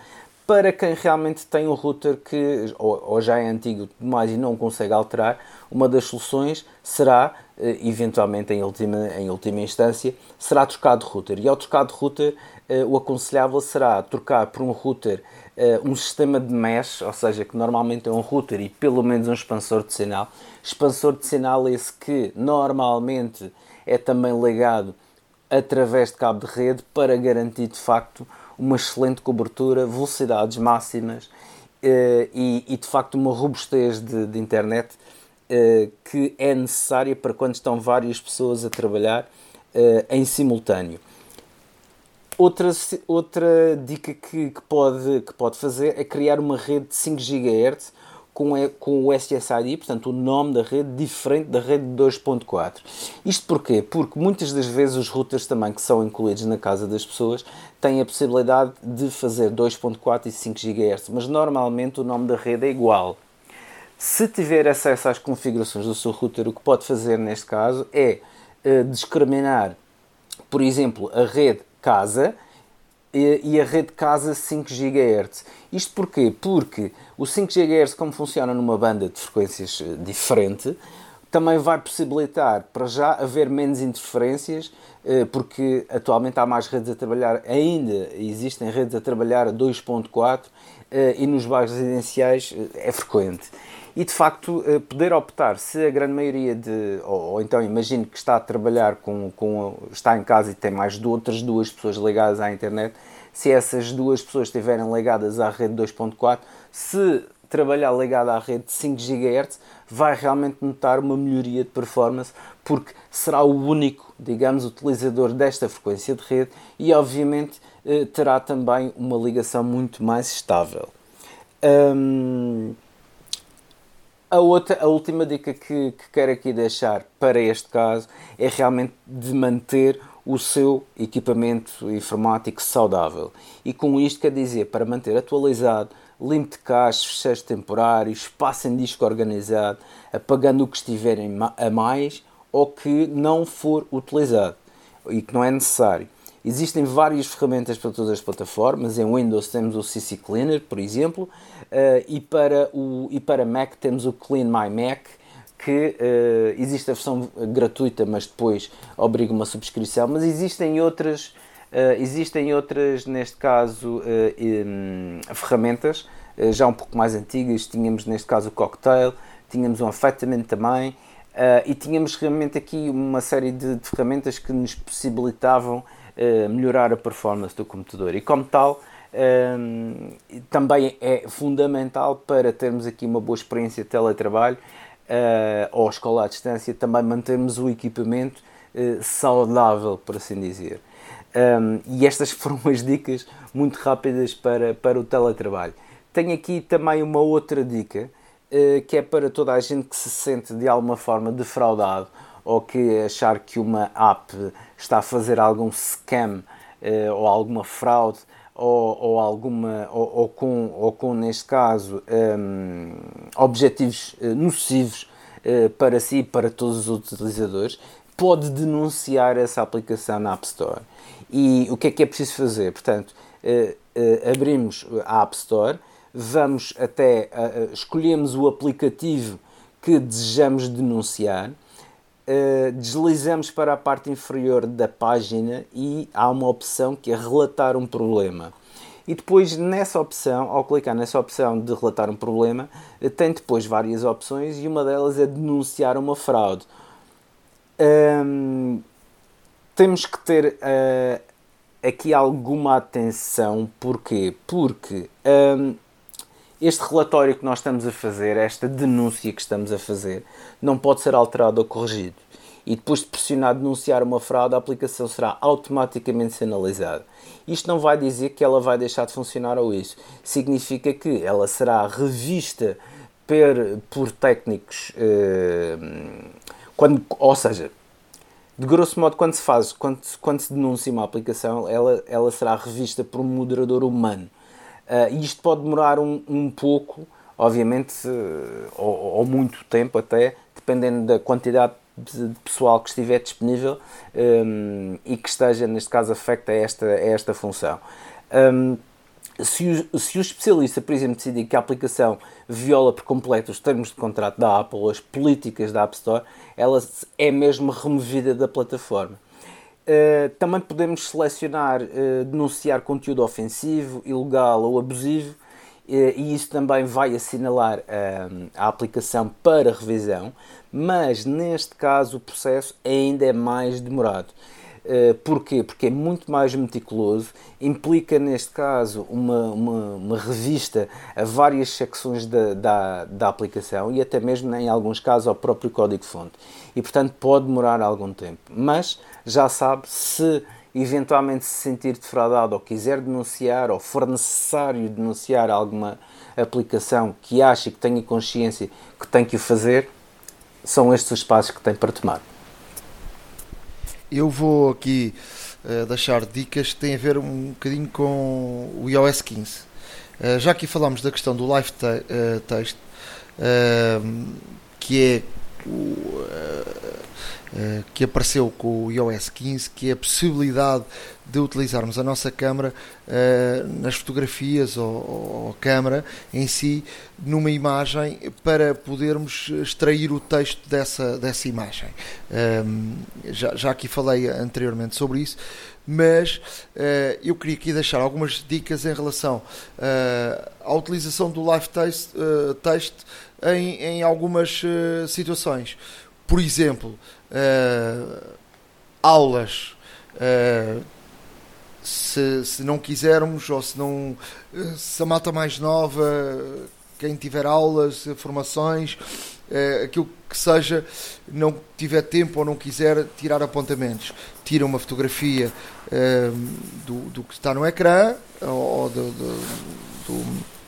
para quem realmente tem um router que ou, já é antigo demais e não consegue alterar, uma das soluções será, eh, eventualmente em última, em última instância, será trocar de router. E ao trocar de router, eh, o aconselhável será trocar por um router eh, um sistema de mesh, ou seja, que normalmente é um router e pelo menos um expansor de sinal. Expansor de sinal esse que normalmente é também ligado através de cabo de rede para garantir de facto uma excelente cobertura, velocidades máximas eh, e, e, de facto uma robustez de, de internet eh, que é necessária para quando estão várias pessoas a trabalhar eh, em simultâneo. Outra, outra dica que, que, pode, que pode fazer é criar uma rede de 5 GHz com, com o SSID, portanto o nome da rede diferente da rede 2.4. Isto porquê? Porque muitas das vezes os routers também que são incluídos na casa das pessoas têm a possibilidade de fazer 2.4 e 5 GHz, mas normalmente o nome da rede é igual. Se tiver acesso às configurações do seu router, o que pode fazer neste caso é uh, discriminar, por exemplo, a rede casa e a rede casa 5 GHz. Isto porquê? Porque o 5 GHz, como funciona numa banda de frequências eh, diferente, também vai possibilitar, para já, haver menos interferências, eh, porque atualmente há mais redes a trabalhar, ainda existem redes a trabalhar a 2.4 eh, e nos bairros residenciais é frequente e de facto eh, poder optar se a grande maioria de ou, ou então imagine que está a trabalhar com, com está em casa e tem mais de outras duas pessoas ligadas à internet se essas duas pessoas estiverem ligadas à rede 2.4 se trabalhar ligado à rede de 5 GHz vai realmente notar uma melhoria de performance porque será o único, digamos, utilizador desta frequência de rede e obviamente eh, terá também uma ligação muito mais estável. Hum, A, outra, a última dica que, que quero aqui deixar para este caso é realmente de manter o seu equipamento informático saudável. E com isto quer dizer, para manter atualizado, limpo de caixas, fecheiros temporários, espaço em disco organizado, apagando o que estiver a mais ou que não for utilizado e que não é necessário. Existem várias ferramentas para todas as plataformas. Em Windows temos o CC Cleaner, por exemplo, e, para o, e para Mac temos o Clean My Mac, que uh, existe a versão gratuita, mas depois obriga uma subscrição. Mas existem outras, uh, existem outras neste caso, um, ferramentas já um pouco mais antigas. Tínhamos neste caso o Cocktail, tínhamos um Affectament também. e tínhamos realmente aqui uma série de, de ferramentas que nos possibilitavam eh, melhorar a performance do computador. E como tal, um, também é fundamental para termos aqui uma boa experiência de teletrabalho uh, ou escola à distância, também mantermos o equipamento uh, saudável, por assim dizer. Um, e estas foram as dicas muito rápidas para, para o teletrabalho. Tenho aqui também uma outra dica, uh, que é para toda a gente que se sente de alguma forma defraudado ou que achar que uma app está a fazer algum scam uh, ou alguma fraude ou, ou alguma ou, ou, com ou com neste caso um, objetivos uh, nocivos uh, para si e para todos os utilizadores pode denunciar essa aplicação na App Store. E o que é que é preciso fazer? Portanto abrimos a App Store vamos até escolhemos o aplicativo que desejamos denunciar eh, deslizamos para a parte inferior da página e há uma opção que é relatar um problema. E depois nessa opção, ao clicar nessa opção de relatar um problema, eh, tem depois várias opções e uma delas é denunciar uma fraude. Um, temos que ter uh, aqui alguma atenção, porquê? Porque um, este relatório que nós estamos a fazer, esta denúncia que estamos a fazer, não pode ser alterado ou corrigido. E depois de pressionar denunciar uma fraude, a aplicação será automaticamente sinalizada. Isto não vai dizer que ela vai deixar de funcionar ou isso. Significa que ela será revista per, por técnicos. Eh, quando, ou seja, de grosso modo, quando se faz, quando, quando se denuncia uma aplicação, ela, ela será revista por um moderador humano Uh, e isto pode demorar um, um pouco, obviamente, ou, ou, muito tempo até, dependendo da quantidade de pessoal que estiver disponível um, e que esteja, neste caso, afecta a esta, a esta função. Um, se o, se o especialista, por exemplo, decidir que a aplicação viola por completo os termos de contrato da Apple ou as políticas da App Store, ela é mesmo removida da plataforma. Uh, também podemos selecionar uh, denunciar conteúdo ofensivo, ilegal ou abusivo, uh, e isso também vai assinalar a aplicação para revisão, mas neste caso o processo ainda é mais demorado. Porquê? Porque é muito mais meticuloso, implica neste caso uma, uma, uma revista a várias secções da, da, da, aplicação e até mesmo em alguns casos ao próprio código-fonte. E portanto pode demorar algum tempo. Mas já sabe, se eventualmente se sentir defraudado ou quiser denunciar ou for necessário denunciar alguma aplicação que acha que tenha consciência que tem que o fazer, são estes os passos que tem para tomar. Eu vou aqui uh, deixar dicas que têm a ver um bocadinho com o iOS 15. Uh, eh, já aqui falámos da questão do live te uh, text, que é que apareceu com o iOS 15, que é a possibilidade de utilizarmos a nossa câmera uh, nas fotografias ou, ou câmera em si numa imagem para podermos extrair o texto dessa, dessa imagem. Ehm, já, já aqui falei anteriormente sobre isso, mas uh, eu queria aqui deixar algumas dicas em relação à utilização do live text em, em algumas situações. Por exemplo, aulas se, se não quisermos ou se não se a malta mais nova quem tiver aulas, formações eh, aquilo que seja não tiver tempo ou não quiser tirar apontamentos. Tira uma fotografia eh, do, do que está no ecrã ou do, do, do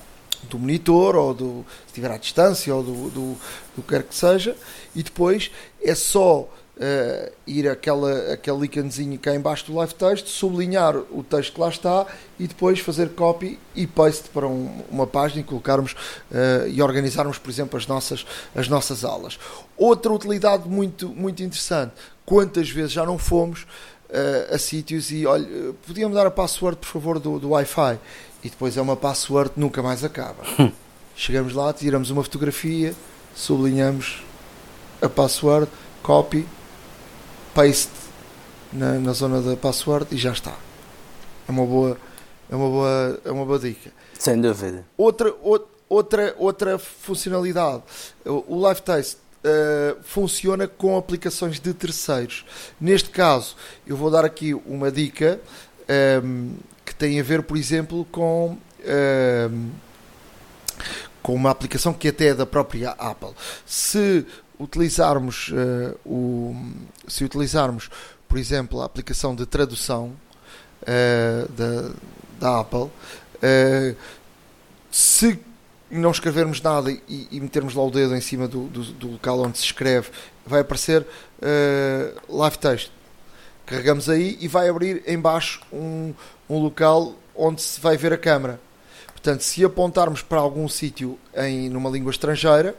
do monitor ou do, se estiver à distância ou do, do, do que quer que seja e depois é só uh, ir aquela, aquele íconezinho cá embaixo do live text, sublinhar o texto que lá está e depois fazer copy e paste para um, uma página e colocarmos uh, e organizarmos, por exemplo, as nossas, as nossas aulas. Outra utilidade muito, muito interessante, quantas vezes já não fomos uh, a sítios e olha, podíamos dar a password, por favor, do, do Wi-Fi e depois é uma password nunca mais acaba. Chegamos lá, tiramos uma fotografia, sublinhamos a password, copy, paste na, na zona da password e já está. É uma boa, é uma boa, é uma boa dica. Sem dúvida. Outra, outra, outra funcionalidade, o Live Taste uh, funciona com aplicações de terceiros. Neste caso, eu vou dar aqui uma dica um, ehm, que tem a ver, por exemplo, com um, ehm, com uma aplicação que até é da própria Apple. Se utilizarmos uh, o, se utilizarmos, por exemplo, a aplicação de tradução uh, da, da Apple, se não escrevermos nada e, e, metermos lá o dedo em cima do, do, do local onde se escreve, vai aparecer live text. Carregamos aí e vai abrir embaixo um, um local onde se vai ver a câmera. Portanto, se apontarmos para algum sítio em numa língua estrangeira,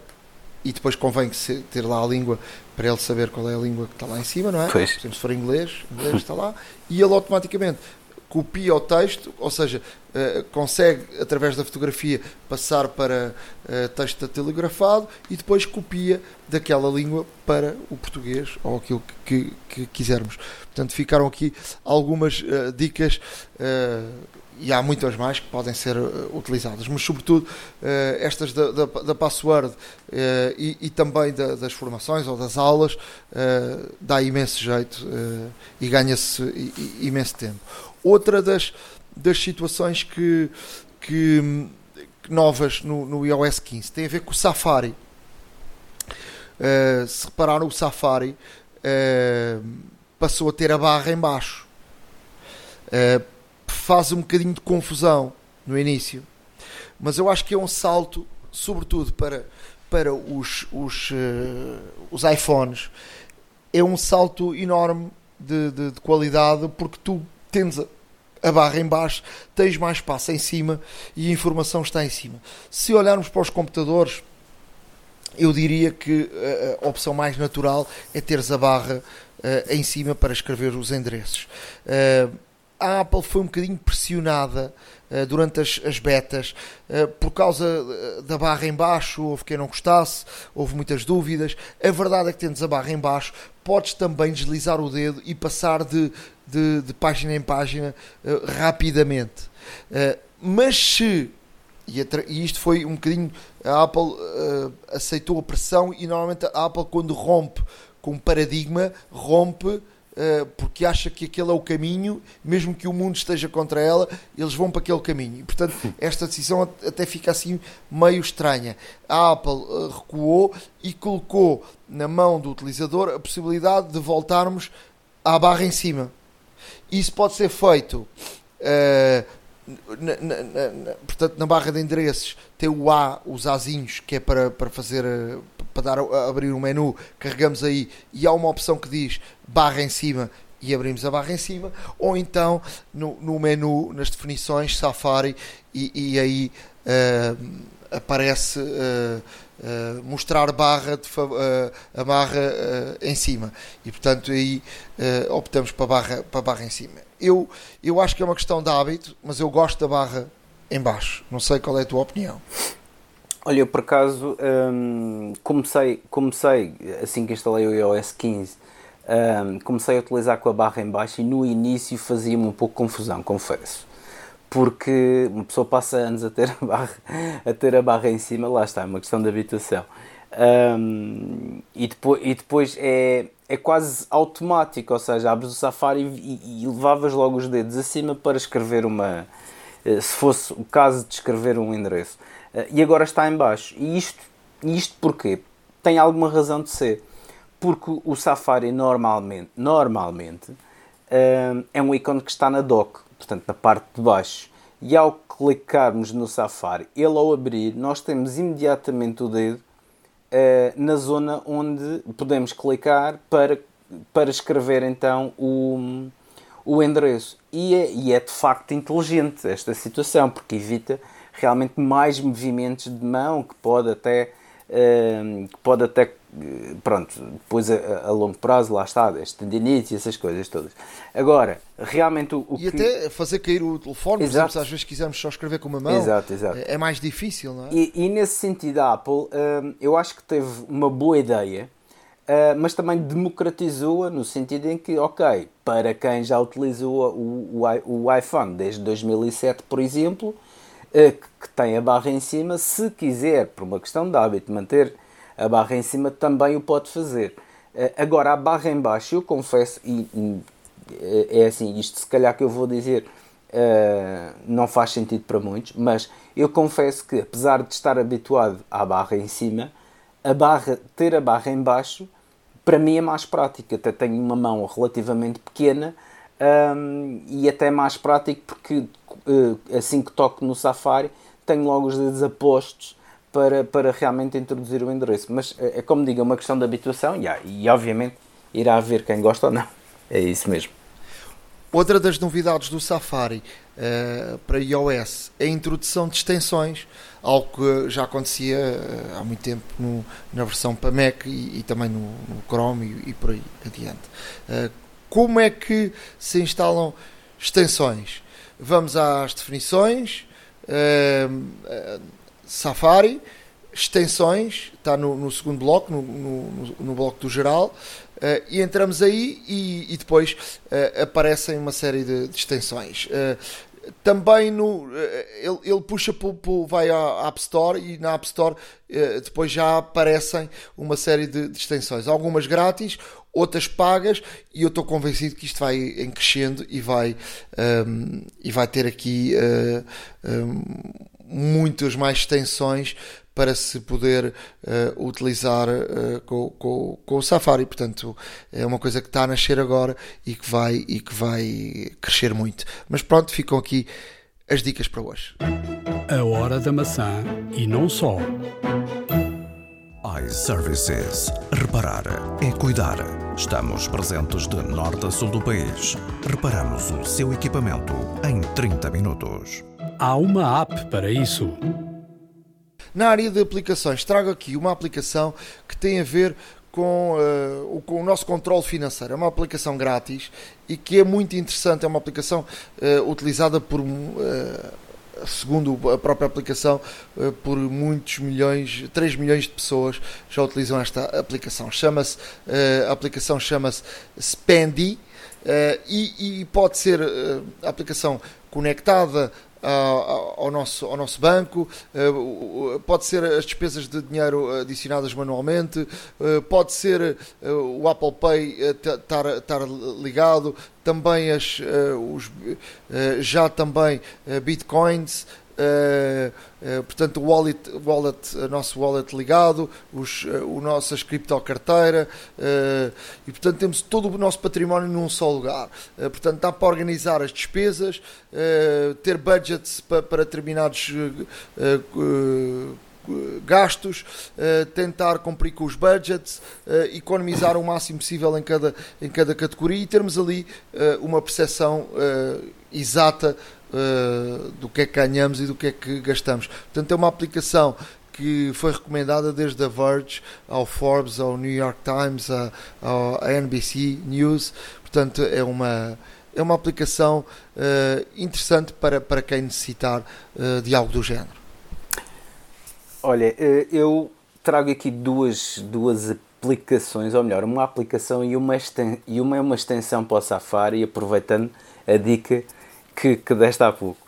e depois convém que ter lá a língua para ele saber qual é a língua que está lá em cima, não é? Pois. Por exemplo, se for inglês, inglês está lá, e ele automaticamente copia o texto, ou seja, uh, consegue através da fotografia passar para uh, texto telegrafado e depois copia daquela língua para o português ou aquilo que, que, que quisermos. Portanto, ficaram aqui algumas uh, dicas e há muitas mais que podem ser utilizadas, mas sobretudo uh, estas da, da, da password uh, e, e, também da, das formações ou das aulas dá imenso jeito e ganha-se imenso tempo. Outra das, das situações que, que, que novas no, no, iOS 15 tem a ver com o Safari. se repararam, o Safari passou a ter a barra em baixo faz um bocadinho de confusão no início, mas eu acho que é um salto, sobretudo para, para os, os, uh, os iPhones, é um salto enorme de, de, de qualidade porque tu tens a, barra em baixo, tens mais espaço em cima e a informação está em cima. Se olharmos para os computadores, eu diria que a opção mais natural é teres a barra uh, em cima para escrever os endereços. Uh, a Apple foi um bocadinho pressionada durante as, as betas por causa eh, da barra em baixo, houve quem não gostasse, houve muitas dúvidas. A verdade é que tendo a barra em baixo, podes também deslizar o dedo e passar de, de, de página em página uh, rapidamente. mas se e, e, isto foi um bocadinho a Apple aceitou a pressão e normalmente a Apple quando rompe com um paradigma rompe porque acha que aquele é o caminho, mesmo que o mundo esteja contra ela, eles vão para aquele caminho. E, portanto, esta decisão até fica assim meio estranha. A Apple recuou e colocou na mão do utilizador a possibilidade de voltarmos à barra em cima. Isso pode ser feito. Uh, na, na, na, portanto, na barra de endereços tem o A, os Azinhos, que é para, para fazer para dar, abrir o um menu, carregamos aí e há uma opção que diz barra em cima e abrimos a barra em cima, ou então no, no menu, nas definições, Safari, e, e aí uh, aparece uh, uh, mostrar barra de, a barra em cima, e portanto aí optamos para barra, para barra em cima. Eu, eu acho que é uma questão de hábito, mas eu gosto da barra em baixo. Não sei qual é a tua opinião. Olha, eu por acaso hum, comecei, comecei, assim que instalei o iOS 15, hum, comecei a utilizar com a barra em baixo e no início fazia-me um pouco confusão, confesso. Porque uma pessoa passa anos a ter a barra, a ter a barra em cima, lá está, é uma questão de habitação. Um, e, depois, e depois é, é quase automático, ou seja, abres o Safari e, e, levavas logo os dedos acima para escrever uma. Eh, se fosse o caso de escrever um endereço. Eh, e agora está em baixo. E isto, isto porquê? Tem alguma razão de ser. Porque o Safari normalmente, normalmente é um ícone que está na dock, portanto na parte de baixo. e ao clicarmos no Safari, ele ao abrir, nós temos imediatamente o dedo uh, na zona onde podemos clicar para, para escrever então o, o endereço. E é, e é de facto inteligente esta situação, porque evita realmente mais movimentos de mão que pode até Ehm, que pode até, pronto, depois a, a, longo prazo, lá está, as tendinites e essas coisas todas. Agora, realmente o, o e que... até fazer cair o telefone, exato. exemplo, às vezes quisermos só escrever com uma mão, exato, exato. É, é mais difícil, não é? E, e nesse sentido a Apple, ehm, eu acho que teve uma boa ideia, Uh, mas também democratizou-a no sentido em que, ok, para quem já utilizou o, o, o iPhone desde 2007, por exemplo, que tem a barra em cima, se quiser, por uma questão de hábito, manter a barra em cima, também o pode fazer. Eh, agora, a barra em baixo, eu confesso, e, é assim, isto se calhar que eu vou dizer uh, não faz sentido para muitos, mas eu confesso que, apesar de estar habituado à barra em cima, a barra, ter a barra em baixo, para mim é mais prática. Até tenho uma mão relativamente pequena um, e até mais prático porque uh, assim que toco no Safari tenho logo os dedos apostos para, para realmente introduzir o endereço. Mas é, é como digo, é uma questão de habituação yeah, e obviamente irá haver quem gosta ou não. É isso mesmo. Outra das novidades do Safari uh, para iOS é a introdução de extensões, algo que já acontecia uh, há muito tempo no, na versão para Mac e, e também no, no Chrome e, e, por aí adiante. Uh, como é que se instalam extensões? Vamos às definições, Safari, extensões, está no, no segundo bloco, no, no, no, bloco do geral, uh, e entramos aí e, e depois uh, aparecem uma série de, de extensões. Uh, também no, ele, ele puxa vai à App Store e na App Store depois já aparecem uma série de, de extensões, algumas grátis, outras pagas e eu estou convencido que isto vai em crescendo e vai, um, e vai ter aqui um, muitas mais extensões para se poder uh, utilizar uh, com, com, com, o Safari. Portanto, é uma coisa que está a nascer agora e que vai, e que vai crescer muito. Mas pronto, ficam aqui as dicas para hoje. A hora da maçã e não só iServices. Reparar é cuidar. Estamos presentes de norte a sul do país. Reparamos o seu equipamento em 30 minutos. Há uma app para isso. Na área de aplicações, trago aqui uma aplicação que tem a ver com, uh, com, o nosso controle financeiro. É uma aplicação grátis e que é muito interessante. É uma aplicação uh, utilizada por uh, segundo a própria aplicação, por muitos milhões, 3 milhões de pessoas já utilizam esta aplicação. Chama-se, a aplicação chama-se Spendy e, e pode ser a aplicação conectada ao, nosso, ao nosso banco, pode ser as despesas de dinheiro adicionadas manualmente, pode ser o Apple Pay estar ligado, também as, os, já também Bitcoins. Uh, uh, portanto, o wallet, wallet, nosso wallet ligado, os, uh, o nossas criptocarteira, e portanto temos todo o nosso património num só lugar. portanto, dá para organizar as despesas, ter budgets para, para determinados gastos, tentar cumprir com os budgets, economizar o máximo possível em cada, em cada categoria e termos ali uma percepção exata uh, do que é que ganhamos e do que é que gastamos. Portanto, é uma aplicação que foi recomendada desde a Verge ao Forbes, ao New York Times, à, NBC News. Portanto, é uma, é uma aplicação uh, interessante para, para quem necessitar uh, de algo do género. Olha, eu trago aqui duas, duas aplicações, ou melhor, uma aplicação e uma, e uma é uma extensão para o Safari, aproveitando a dica que, que deste há pouco.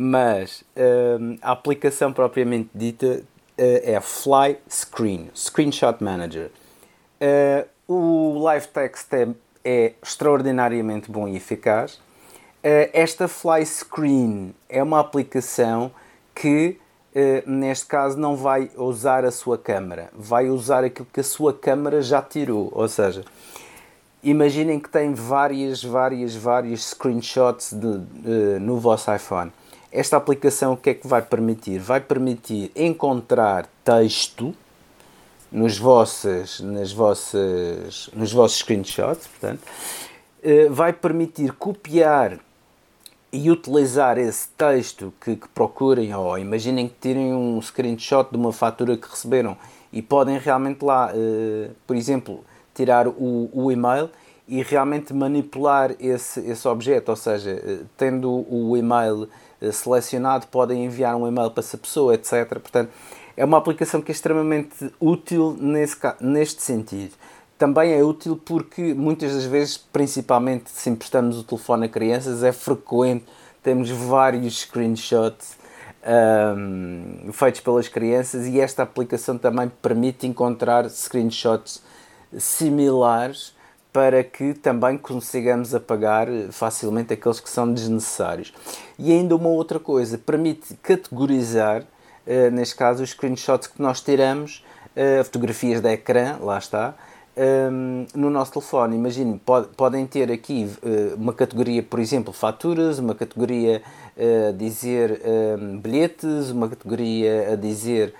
Mas uh, a aplicação propriamente dita uh, é a Fly Screen, Screenshot Manager. Uh, o Live Text é, é, extraordinariamente bom e eficaz. esta Fly Screen é uma aplicação que, neste caso, não vai usar a sua câmera, vai usar aquilo que a sua câmera já tirou. Ou seja, imaginem que tem várias, várias, várias screenshots de, no vosso iPhone. esta aplicação o que é que vai permitir? Vai permitir encontrar texto nos vossos, nas vossas, nos vossos screenshots, portanto, eh, vai permitir copiar e utilizar esse texto que, que, procurem, ou imaginem que tirem um screenshot de uma fatura que receberam e podem realmente lá, eh, por exemplo, tirar o, o e-mail e realmente manipular esse, esse objeto, ou seja, eh, tendo o e-mail selecionado, podem enviar um e-mail para essa pessoa, etc. Portanto, é uma aplicação que é extremamente útil nesse, neste sentido. Também é útil porque muitas das vezes, principalmente se emprestamos o telefone a crianças, é frequente temos vários screenshots um, feitos pelas crianças e esta aplicação também permite encontrar screenshots similares para que também consigamos apagar facilmente aqueles que são desnecessários. E ainda uma outra coisa, permite categorizar uh, neste caso, os screenshots que nós tiramos, uh, fotografias de ecrã, lá está, um, ehm, no nosso telefone. Imaginem, pod, podem ter aqui uh, uma categoria, por exemplo, faturas, uma categoria a dizer ehm, bilhetes, uma categoria a dizer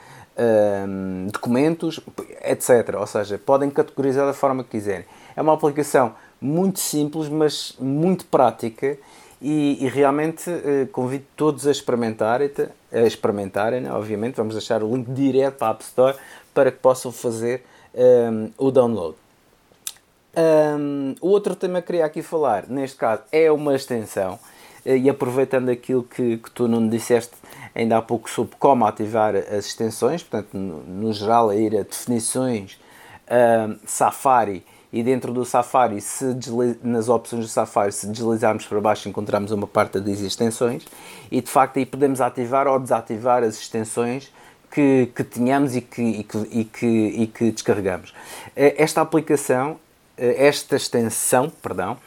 documentos, etc. Ou seja, podem categorizar da forma que quiserem. É uma aplicação muito simples, mas muito prática e, e realmente eh, convido todos a experimentarem, a experimentarem, né? obviamente, vamos deixar o link direto para a App Store para que possam fazer um, o download. O outro tema que queria aqui falar, neste caso, é uma extensão, e aproveitando aquilo que, que tu não disseste ainda há pouco sobre como ativar as extensões, portanto, no, no geral, a ir a definições, Safari e dentro do Safari, se nas opções do Safari, se deslizarmos para baixo, encontramos uma parte das extensões e de facto aí podemos ativar ou desativar as extensões que, que tínhamos e que, e, que, e, que, e que descarregamos. Eh, esta aplicação, eh, esta extensão, perdão,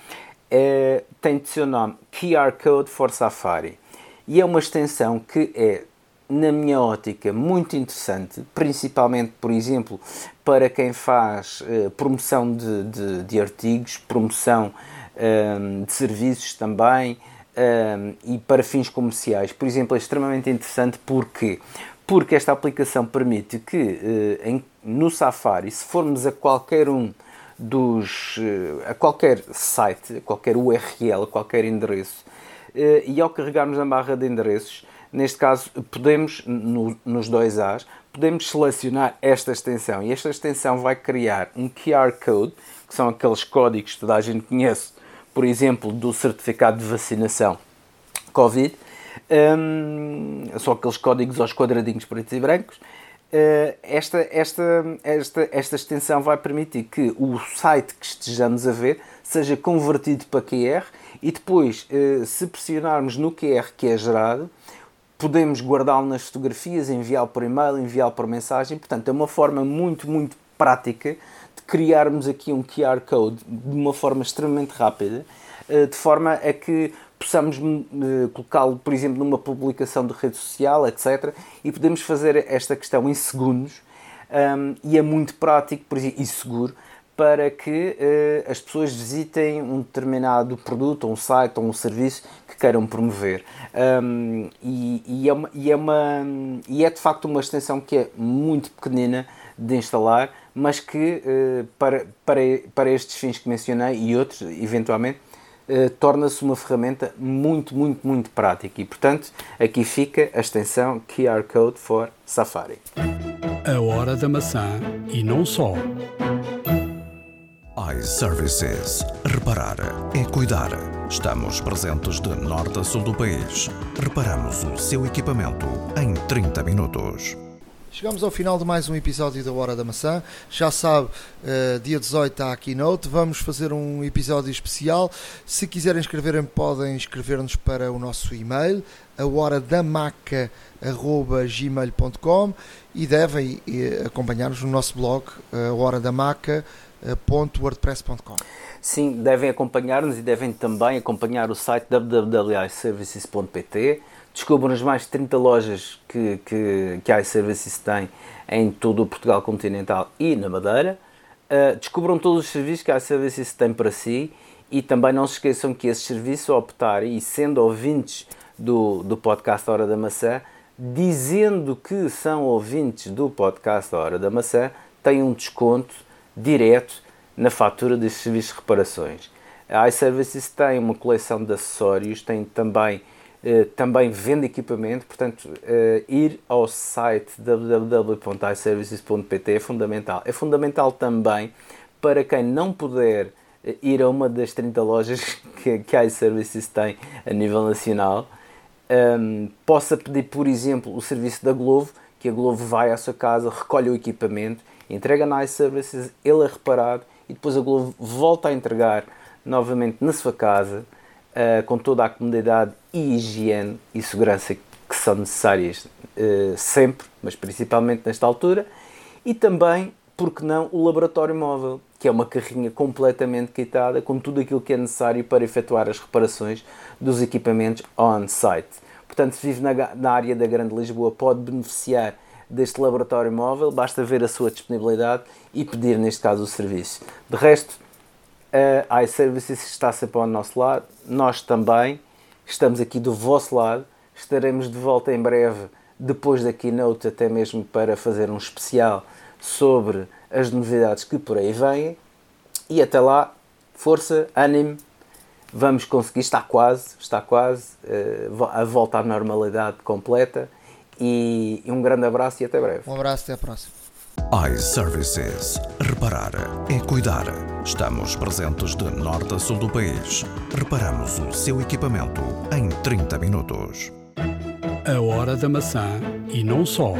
é, tem de seu nome QR Code for Safari e é uma extensão que é na minha ótica, muito interessante, principalmente, por exemplo, para quem faz uh, promoção de, de, de, artigos, promoção ehm, de serviços também ehm, e para fins comerciais. Por exemplo, é extremamente interessante porque porque esta aplicação permite que uh, em, no Safari, se formos a qualquer um dos uh, a qualquer site, a qualquer URL, a qualquer endereço, e ao carregarmos a barra de endereços, Neste caso, podemos, no, nos dois A's, podemos selecionar esta extensão e esta extensão vai criar um QR Code, que são aqueles códigos que toda a gente conhece, por exemplo, do certificado de vacinação Covid, um, são aqueles códigos aos quadradinhos pretos e brancos. Uh, esta, esta, esta, esta extensão vai permitir que o site que estejamos a ver seja convertido para QR e depois, uh, se pressionarmos no QR que é gerado, podemos guardá-lo nas fotografias, enviá-lo por e-mail, enviá-lo por mensagem. Portanto, é uma forma muito, muito prática de criarmos aqui um QR Code de uma forma extremamente rápida, eh, de forma a que possamos eh, colocá-lo, por exemplo, numa publicação de rede social, etc. E podemos fazer esta questão em segundos um, e é muito prático e seguro para que uh, as pessoas visitem um determinado produto, um site ou um serviço que queiram promover. Um, e, e, é uma, e, é uma, e é de facto uma extensão que é muito pequenina de instalar, mas que uh, para, para, para estes fins que mencionei e outros, eventualmente, uh, torna-se uma ferramenta muito, muito, muito prática. E portanto, aqui fica a extensão QR Code for Safari. A hora da maçã e não só iServices. Reparar é cuidar. Estamos presentes de norte a sul do país. Reparamos o seu equipamento em 30 minutos. Chegamos ao final de mais um episódio da Hora da Maçã. Já sabe, uh, dia 18 está a Keynote. Vamos fazer um episódio especial. Se quiserem escreverem, podem escrever-nos para o nosso e-mail, a hora da maca.gmail.com e devem uh, acompanhar-nos no nosso blog, a hora da maca www.wordpress.com. Sim, devem acompanhar-nos e devem também acompanhar o site www.iservices.pt. Descubram as mais de 30 lojas que, que, que a iServices tem em todo o Portugal continental e na Madeira. Uh, descubram todos os serviços que a iServices tem para si e também não se esqueçam que esses serviços, ao optarem e sendo ouvintes do, do podcast Hora da Maçã, dizendo que são ouvintes do podcast Hora da Maçã, têm um desconto direto na fatura dos serviços de reparações. A iServices tem uma coleção de acessórios, tem também, eh, também vende equipamento, portanto, eh, ir ao site www.iservices.pt é fundamental. É fundamental também para quem não puder eh, ir a uma das 30 lojas que, que a iServices tem a nível nacional, ehm, possa pedir, por exemplo, o serviço da Glovo, que a Glovo vai à sua casa, recolhe o equipamento, entrega na iServices, ele é reparado e depois a Glovo volta a entregar novamente na sua casa, uh, com toda a comodidade e higiene e segurança que são necessárias uh, sempre, mas principalmente nesta altura, e também, porque não, o laboratório móvel, que é uma carrinha completamente quitada com tudo aquilo que é necessário para efetuar as reparações dos equipamentos on-site. Portanto, se vive na, na área da Grande Lisboa, pode beneficiar deste laboratório móvel, basta ver a sua disponibilidade e pedir, neste caso, o serviço. De resto, a iServices está sempre ao nosso lado, nós também estamos aqui do vosso lado, estaremos de volta em breve, depois da keynote, até mesmo para fazer um especial sobre as novidades que por aí vêm. E até lá, força, ânimo, vamos conseguir, está quase, está quase, eh, a volta à normalidade completa e um grande abraço e até breve. Um abraço, até a próxima. iServices. Reparar é cuidar. Estamos presentes de norte a sul do país. Reparamos o seu equipamento em 30 minutos. A hora da maçã e não só.